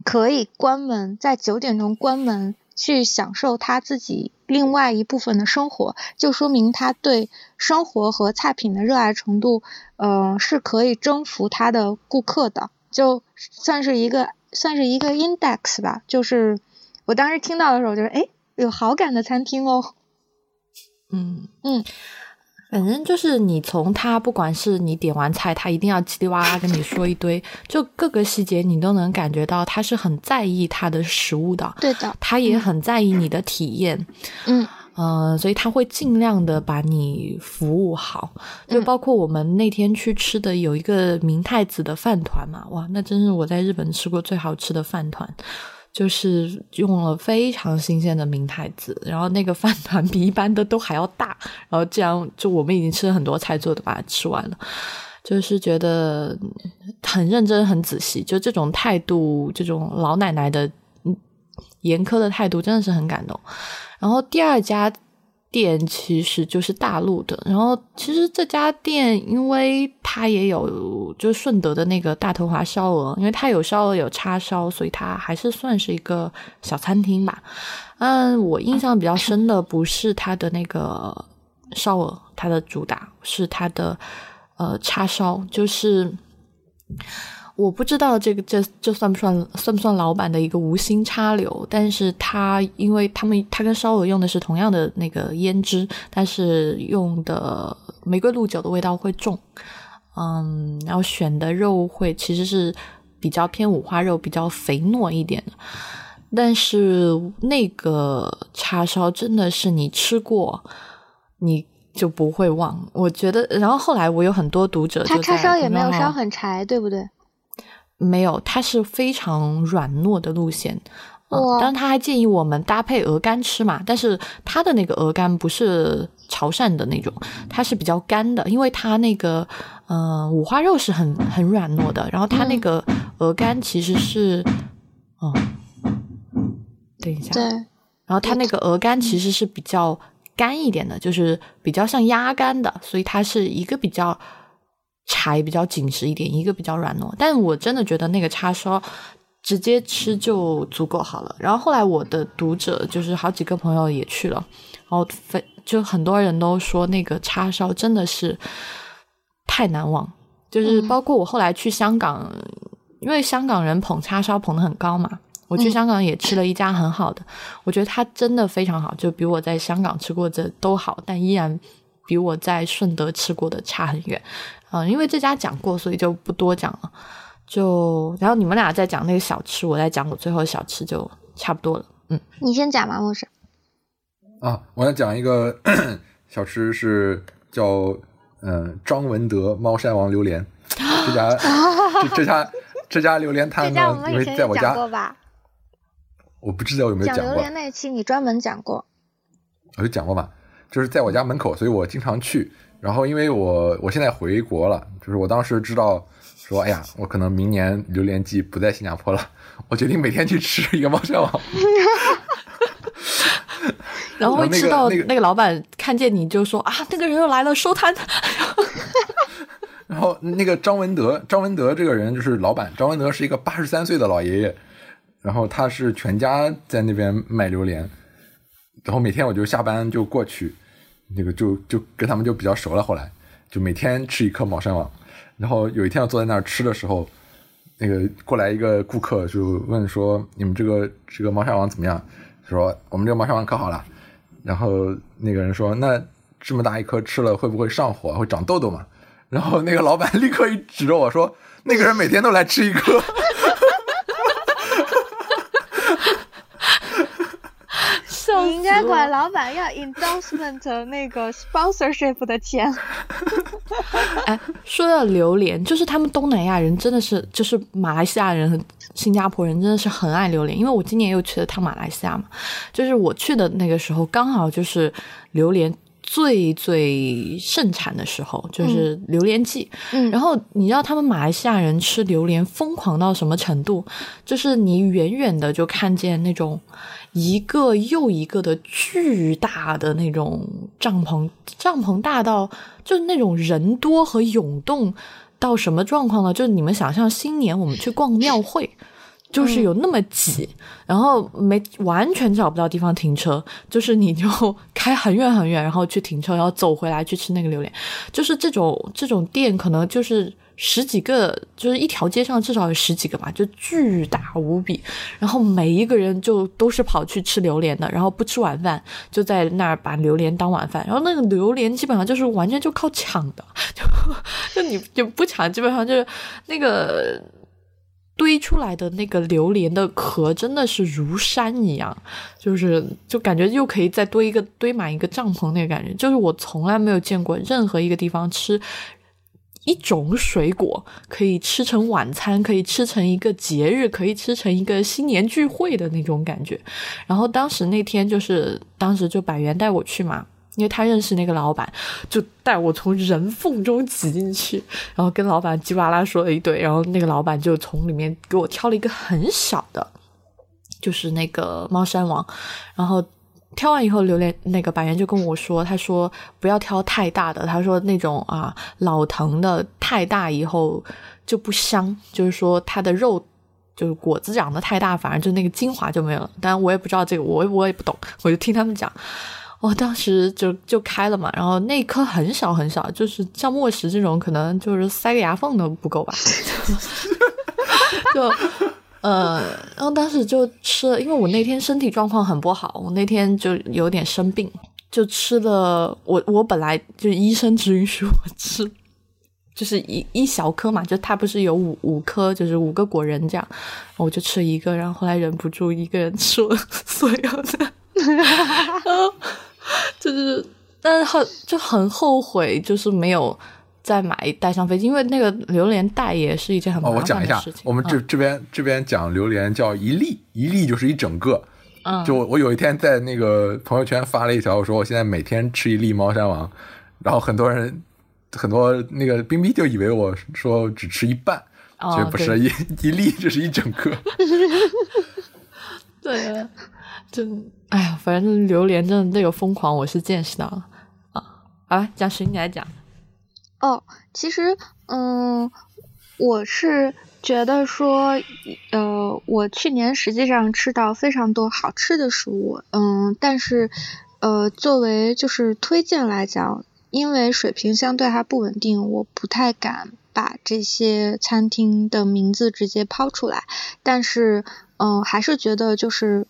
可以关门，在九点钟关门去享受他自己另外一部分的生活，就说明他对生活和菜品的热爱程度，呃，是可以征服他的顾客的，就算是一个算是一个 index 吧。就是我当时听到的时候，就是哎，有好感的餐厅哦。嗯嗯。反正就是你从他，不管是你点完菜，他一定要叽里哇啦跟你说一堆，就各个细节你都能感觉到他是很在意他的食物的。对的，他也很在意你的体验。嗯，呃，所以他会尽量的把你服务好。就包括我们那天去吃的有一个明太子的饭团嘛，哇，那真是我在日本吃过最好吃的饭团。就是用了非常新鲜的明太子，然后那个饭团比一般的都还要大，然后这样就我们已经吃了很多菜做的把它吃完了，就是觉得很认真很仔细，就这种态度，这种老奶奶的严苛的态度真的是很感动。然后第二家。店其实就是大陆的，然后其实这家店，因为它也有就顺德的那个大头华烧鹅，因为它有烧鹅有叉烧，所以它还是算是一个小餐厅吧。嗯，我印象比较深的不是它的那个烧鹅，它的主打是它的呃叉烧，就是。我不知道这个这这算不算算不算老板的一个无心插柳？但是他因为他们他跟烧鹅用的是同样的那个胭脂，但是用的玫瑰露酒的味道会重，嗯，然后选的肉会其实是比较偏五花肉，比较肥糯一点的。但是那个叉烧真的是你吃过你就不会忘。我觉得，然后后来我有很多读者，他叉烧也没有烧很柴，对不对？没有，它是非常软糯的路线。哇！但是他还建议我们搭配鹅肝吃嘛，但是他的那个鹅肝不是潮汕的那种，它是比较干的，因为它那个呃五花肉是很很软糯的，然后它那个鹅肝其实是哦，等一下，对，然后它那个鹅肝其实是比较干一点的，就是比较像鸭肝的，所以它是一个比较柴、比较紧实一点，一个比较软糯。但我真的觉得那个叉烧。直接吃就足够好了。然后后来我的读者就是好几个朋友也去了，然后非就很多人都说那个叉烧真的是太难忘。就是包括我后来去香港，因为香港人捧叉烧捧得很高嘛，我去香港也吃了一家很好的，我觉得它真的非常好，就比我在香港吃过的都好，但依然比我在顺德吃过的差很远。嗯，因为这家讲过，所以就不多讲了。就然后你们俩在讲那个小吃，我在讲我最后的小吃，就差不多了。嗯，你先讲吧，我是。啊，我要讲一个 *coughs* 小吃，是叫嗯张文德猫山王榴莲。这家 *laughs* 这这家这家榴莲摊呢，因为在我家，我不知道有没有讲过。讲榴莲那期你专门讲过，我就讲过嘛，就是在我家门口，所以我经常去。然后因为我我现在回国了，就是我当时知道。说哎呀，我可能明年榴莲季不在新加坡了，*laughs* 我决定每天去吃一个猫山王。*laughs* 然后会吃到那个老板看见你就说啊，那个人又来了，收摊。*laughs* 然后那个张文德，张文德这个人就是老板，张文德是一个八十三岁的老爷爷，然后他是全家在那边卖榴莲，然后每天我就下班就过去，那个就就跟他们就比较熟了，后来就每天吃一颗猫山王。然后有一天我坐在那儿吃的时候，那个过来一个顾客就问说：“你们这个这个猫山王怎么样？”说：“我们这个猫山王可好了。”然后那个人说：“那这么大一颗吃了会不会上火？会长痘痘嘛？”然后那个老板 *laughs* 立刻一指着我说：“那个人每天都来吃一颗。”你应该管老板要 endorsement 那个 sponsorship 的钱。哎，说到榴莲，就是他们东南亚人真的是，就是马来西亚人和新加坡人真的是很爱榴莲。因为我今年又去了趟马来西亚嘛，就是我去的那个时候刚好就是榴莲最最盛产的时候，就是榴莲季。嗯，然后你知道他们马来西亚人吃榴莲疯狂到什么程度？就是你远远的就看见那种。一个又一个的巨大的那种帐篷，帐篷大到就是那种人多和涌动到什么状况呢？就是你们想象新年我们去逛庙会，就是有那么挤，然后没完全找不到地方停车，就是你就开很远很远，然后去停车，然后走回来去吃那个榴莲，就是这种这种店可能就是。十几个，就是一条街上至少有十几个吧，就巨大无比。然后每一个人就都是跑去吃榴莲的，然后不吃晚饭，就在那儿把榴莲当晚饭。然后那个榴莲基本上就是完全就靠抢的，就 *laughs* 就你就不抢，基本上就是那个堆出来的那个榴莲的壳真的是如山一样，就是就感觉又可以再堆一个堆满一个帐篷那个感觉，就是我从来没有见过任何一个地方吃。一种水果可以吃成晚餐，可以吃成一个节日，可以吃成一个新年聚会的那种感觉。然后当时那天就是当时就百元带我去嘛，因为他认识那个老板，就带我从人缝中挤进去，然后跟老板叽哇啦说了一堆，然后那个老板就从里面给我挑了一个很小的，就是那个猫山王，然后。挑完以后，榴莲那个白猿就跟我说：“他说不要挑太大的，他说那种啊老藤的太大以后就不香，就是说它的肉就是果子长得太大，反而就那个精华就没有了。当然我也不知道这个，我我也不懂，我就听他们讲。我当时就就开了嘛，然后那颗很小很小，就是像墨石这种，可能就是塞个牙缝都不够吧，就。”呃，然后当时就吃了，因为我那天身体状况很不好，我那天就有点生病，就吃了。我我本来就医生只允许我吃，就是一一小颗嘛，就它不是有五五颗，就是五个果仁这样，我就吃一个，然后后来忍不住一个人吃了所有的，就是，但是很就很后悔，就是没有。再买一袋上飞机，因为那个榴莲袋也是一件很麻烦的事情。哦，我讲一下，我们这这边这边讲榴莲叫一粒，一粒就是一整个。嗯，就我有一天在那个朋友圈发了一条，我说我现在每天吃一粒猫山王，然后很多人很多那个冰冰就以为我说只吃一半，其实不是一 *laughs* 一粒，这是一整个。*laughs* 对，真哎呀，反正榴莲真的那个疯狂，我是见识到了啊。好，讲实你来讲。哦，其实，嗯，我是觉得说，呃，我去年实际上吃到非常多好吃的食物，嗯，但是，呃，作为就是推荐来讲，因为水平相对还不稳定，我不太敢把这些餐厅的名字直接抛出来，但是，嗯，还是觉得就是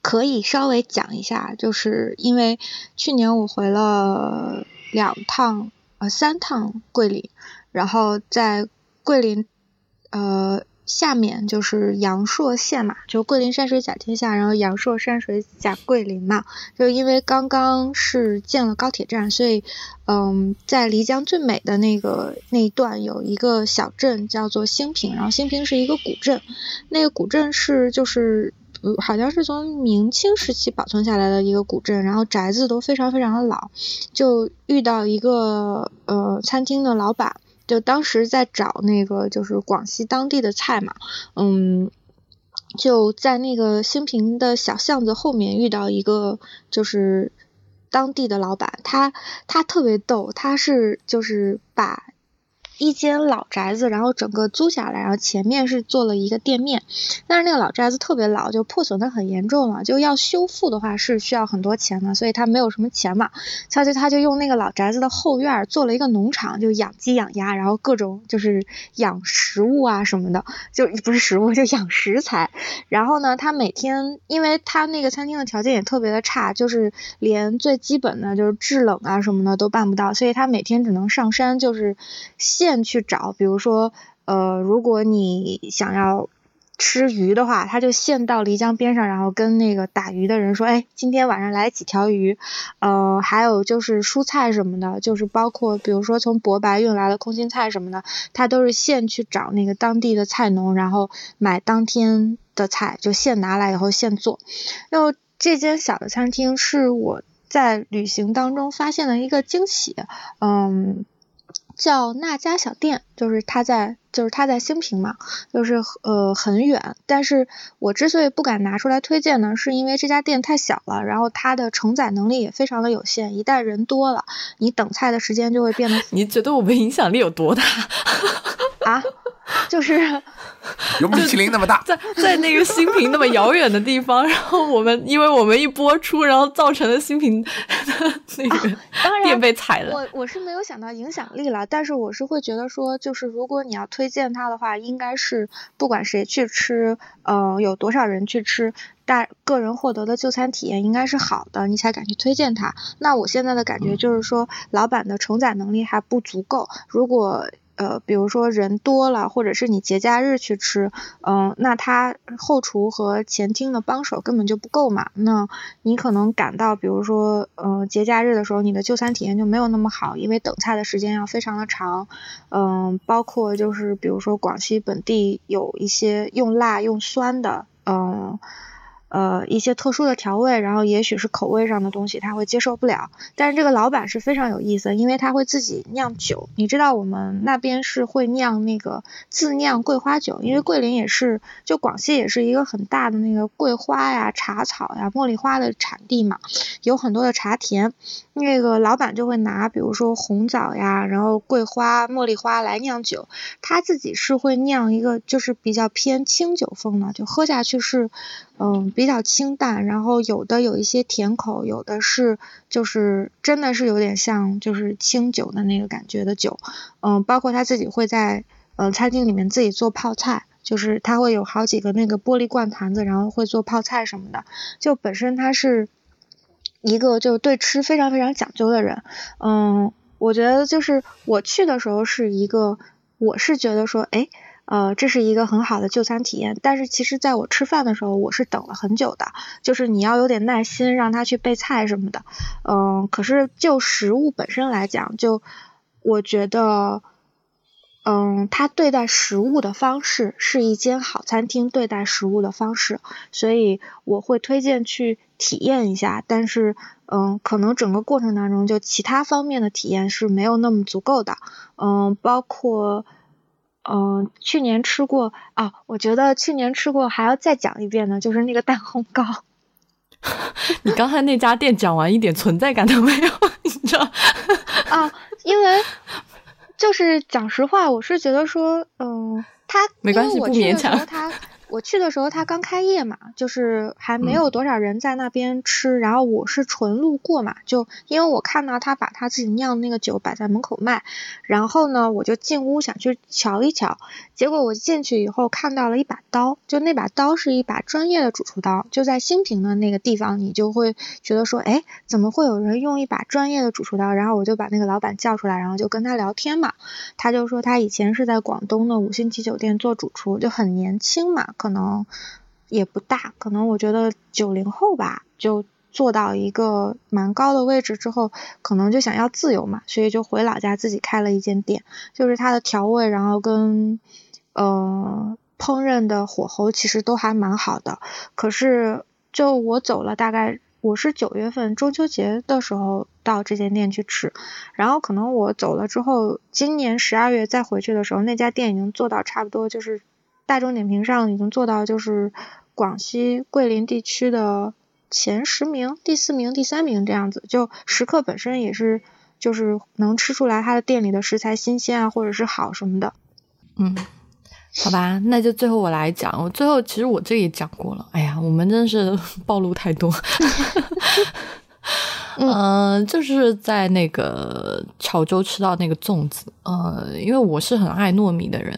可以稍微讲一下，就是因为去年我回了两趟。呃，三趟桂林，然后在桂林呃下面就是阳朔县嘛，就桂林山水甲天下，然后阳朔山水甲桂林嘛。就因为刚刚是建了高铁站，所以嗯，在漓江最美的那个那一段有一个小镇叫做兴平，然后兴平是一个古镇，那个古镇是就是。好像是从明清时期保存下来的一个古镇，然后宅子都非常非常的老，就遇到一个呃餐厅的老板，就当时在找那个就是广西当地的菜嘛，嗯，就在那个兴平的小巷子后面遇到一个就是当地的老板，他他特别逗，他是就是把。一间老宅子，然后整个租下来，然后前面是做了一个店面，但是那个老宅子特别老，就破损的很严重了，就要修复的话是需要很多钱的，所以他没有什么钱嘛，他就他就用那个老宅子的后院做了一个农场，就养鸡养鸭，然后各种就是养食物啊什么的，就不是食物就养食材，然后呢，他每天因为他那个餐厅的条件也特别的差，就是连最基本的就是制冷啊什么的都办不到，所以他每天只能上山就是现。去找，比如说，呃，如果你想要吃鱼的话，他就现到漓江边上，然后跟那个打鱼的人说，哎，今天晚上来几条鱼，呃，还有就是蔬菜什么的，就是包括比如说从博白运来的空心菜什么的，他都是现去找那个当地的菜农，然后买当天的菜，就现拿来以后现做。然后这间小的餐厅是我在旅行当中发现的一个惊喜，嗯。叫那家小店，就是他在，就是他在兴平嘛，就是呃很远。但是我之所以不敢拿出来推荐呢，是因为这家店太小了，然后它的承载能力也非常的有限。一旦人多了，你等菜的时间就会变得。*laughs* 你觉得我们影响力有多大？*laughs* 啊？就是 *laughs* 有米其林那么大，在在那个新平那么遥远的地方，然后我们因为我们一播出，然后造成了新平那个店被踩了。我我是没有想到影响力了，但是我是会觉得说，就是如果你要推荐它的话，应该是不管谁去吃，呃，有多少人去吃，大个人获得的就餐体验应该是好的，你才敢去推荐它。那我现在的感觉就是说，老板的承载能力还不足够，如果。呃，比如说人多了，或者是你节假日去吃，嗯，那他后厨和前厅的帮手根本就不够嘛。那你可能赶到，比如说，呃，节假日的时候，你的就餐体验就没有那么好，因为等菜的时间要非常的长。嗯，包括就是比如说广西本地有一些用辣用酸的，嗯。呃一些特殊的调味，然后也许是口味上的东西，他会接受不了。但是这个老板是非常有意思，因为他会自己酿酒。你知道我们那边是会酿那个自酿桂花酒，因为桂林也是，就广西也是一个很大的那个桂花呀、茶草呀、茉莉花的产地嘛，有很多的茶田。那个老板就会拿，比如说红枣呀，然后桂花、茉莉花来酿酒。他自己是会酿一个，就是比较偏清酒风的，就喝下去是，嗯。比较清淡，然后有的有一些甜口，有的是就是真的是有点像就是清酒的那个感觉的酒，嗯，包括他自己会在呃餐厅里面自己做泡菜，就是他会有好几个那个玻璃罐坛子，然后会做泡菜什么的，就本身他是一个就对吃非常非常讲究的人，嗯，我觉得就是我去的时候是一个，我是觉得说，哎。呃，这是一个很好的就餐体验，但是其实在我吃饭的时候，我是等了很久的，就是你要有点耐心，让他去备菜什么的。嗯，可是就食物本身来讲，就我觉得，嗯，他对待食物的方式是一间好餐厅对待食物的方式，所以我会推荐去体验一下。但是，嗯，可能整个过程当中就其他方面的体验是没有那么足够的，嗯，包括。嗯，去年吃过啊，我觉得去年吃过还要再讲一遍呢，就是那个蛋烘糕。*laughs* 你刚才那家店讲完一点存在感都没有，*laughs* 你知道？啊，因为就是讲实话，我是觉得说，嗯，他没关系，不勉强他。*laughs* 我去的时候，他刚开业嘛，就是还没有多少人在那边吃。然后我是纯路过嘛，就因为我看到他把他自己酿的那个酒摆在门口卖，然后呢，我就进屋想去瞧一瞧。结果我进去以后看到了一把刀，就那把刀是一把专业的主厨刀，就在新平的那个地方，你就会觉得说，哎，怎么会有人用一把专业的主厨刀？然后我就把那个老板叫出来，然后就跟他聊天嘛。他就说他以前是在广东的五星级酒店做主厨，就很年轻嘛。可能也不大，可能我觉得九零后吧，就做到一个蛮高的位置之后，可能就想要自由嘛，所以就回老家自己开了一间店。就是它的调味，然后跟呃烹饪的火候其实都还蛮好的。可是就我走了，大概我是九月份中秋节的时候到这间店去吃，然后可能我走了之后，今年十二月再回去的时候，那家店已经做到差不多就是。大众点评上已经做到就是广西桂林地区的前十名、第四名、第三名这样子。就食客本身也是，就是能吃出来他的店里的食材新鲜啊，或者是好什么的。嗯，好吧，那就最后我来讲。我最后其实我这也讲过了。哎呀，我们真是 *laughs* 暴露太多。*laughs* 嗯，就是在那个潮州吃到那个粽子。呃，因为我是很爱糯米的人。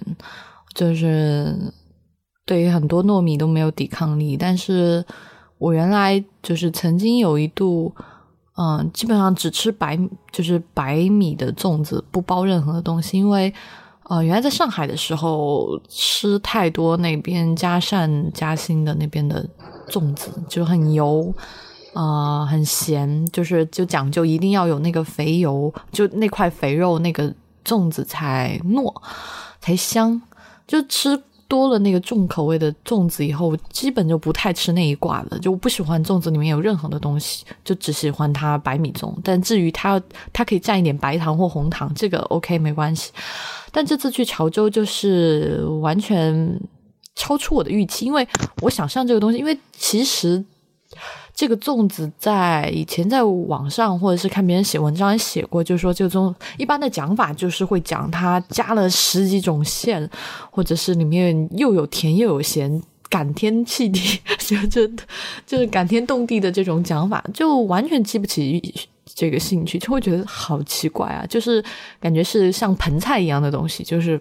就是对于很多糯米都没有抵抗力，但是我原来就是曾经有一度，嗯，基本上只吃白，就是白米的粽子，不包任何的东西，因为呃，原来在上海的时候吃太多那边嘉善嘉兴的那边的粽子，就很油啊，很咸，就是就讲究一定要有那个肥油，就那块肥肉，那个粽子才糯，才香。就吃多了那个重口味的粽子以后，基本就不太吃那一挂了。就我不喜欢粽子里面有任何的东西，就只喜欢它白米粽。但至于它，它可以蘸一点白糖或红糖，这个 OK 没关系。但这次去潮州就是完全超出我的预期，因为我想象这个东西，因为其实。这个粽子在以前在网上或者是看别人写文章写过，就是说这种一般的讲法就是会讲它加了十几种馅，或者是里面又有甜又有咸，感天气地，*laughs* 就就就是感天动地的这种讲法，就完全激不起这个兴趣，就会觉得好奇怪啊！就是感觉是像盆菜一样的东西，就是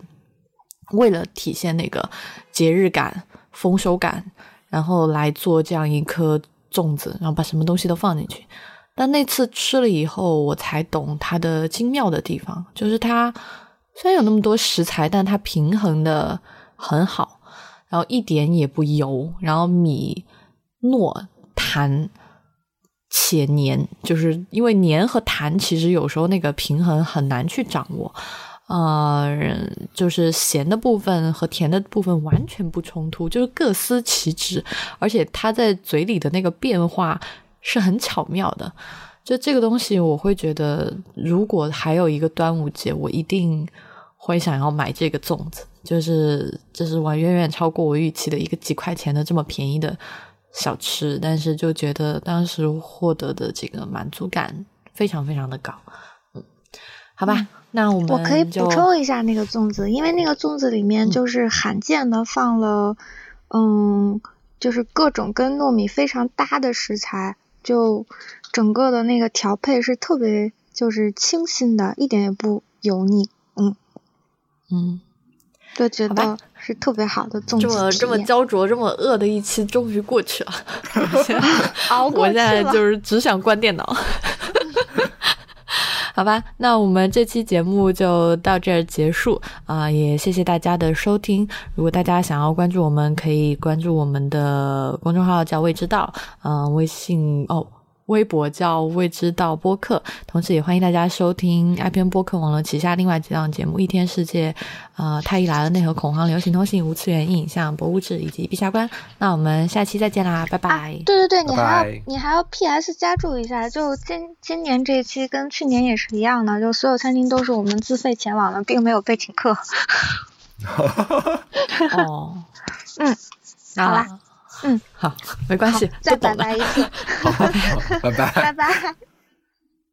为了体现那个节日感、丰收感，然后来做这样一颗。粽子，然后把什么东西都放进去。但那次吃了以后，我才懂它的精妙的地方，就是它虽然有那么多食材，但它平衡的很好，然后一点也不油，然后米糯弹且黏，就是因为黏和弹其实有时候那个平衡很难去掌握。呃，就是咸的部分和甜的部分完全不冲突，就是各司其职，而且它在嘴里的那个变化是很巧妙的。就这个东西，我会觉得，如果还有一个端午节，我一定会想要买这个粽子。就是这是完远远超过我预期的一个几块钱的这么便宜的小吃，但是就觉得当时获得的这个满足感非常非常的高。嗯，好吧。那我们我可以补充一下那个粽子，因为那个粽子里面就是罕见的放了，嗯，就是各种跟糯米非常搭的食材，就整个的那个调配是特别就是清新的，一点也不油腻，嗯嗯，就觉得是特别好的粽子。这么这么焦灼、这么饿的一期终于过去了 *laughs* *laughs* 熬过去了。我现在就是只想关电脑。好吧，那我们这期节目就到这儿结束啊！也谢谢大家的收听。如果大家想要关注我们，可以关注我们的公众号叫“未知道”，嗯，微信哦。微博叫未知道播客，同时也欢迎大家收听 IPN 播客网络旗下另外几档节目：一天世界、呃太医来了、内核恐慌、流行通信、无次元影像、博物志以及陛下观。那我们下期再见啦，拜拜！对对对，你还要你还要 PS 加注一下，就今今年这一期跟去年也是一样的，就所有餐厅都是我们自费前往的，并没有被请客。*laughs* 哦，*laughs* 嗯，好啦，嗯，好，没关系，再拜拜一次，*laughs* 拜拜，拜拜。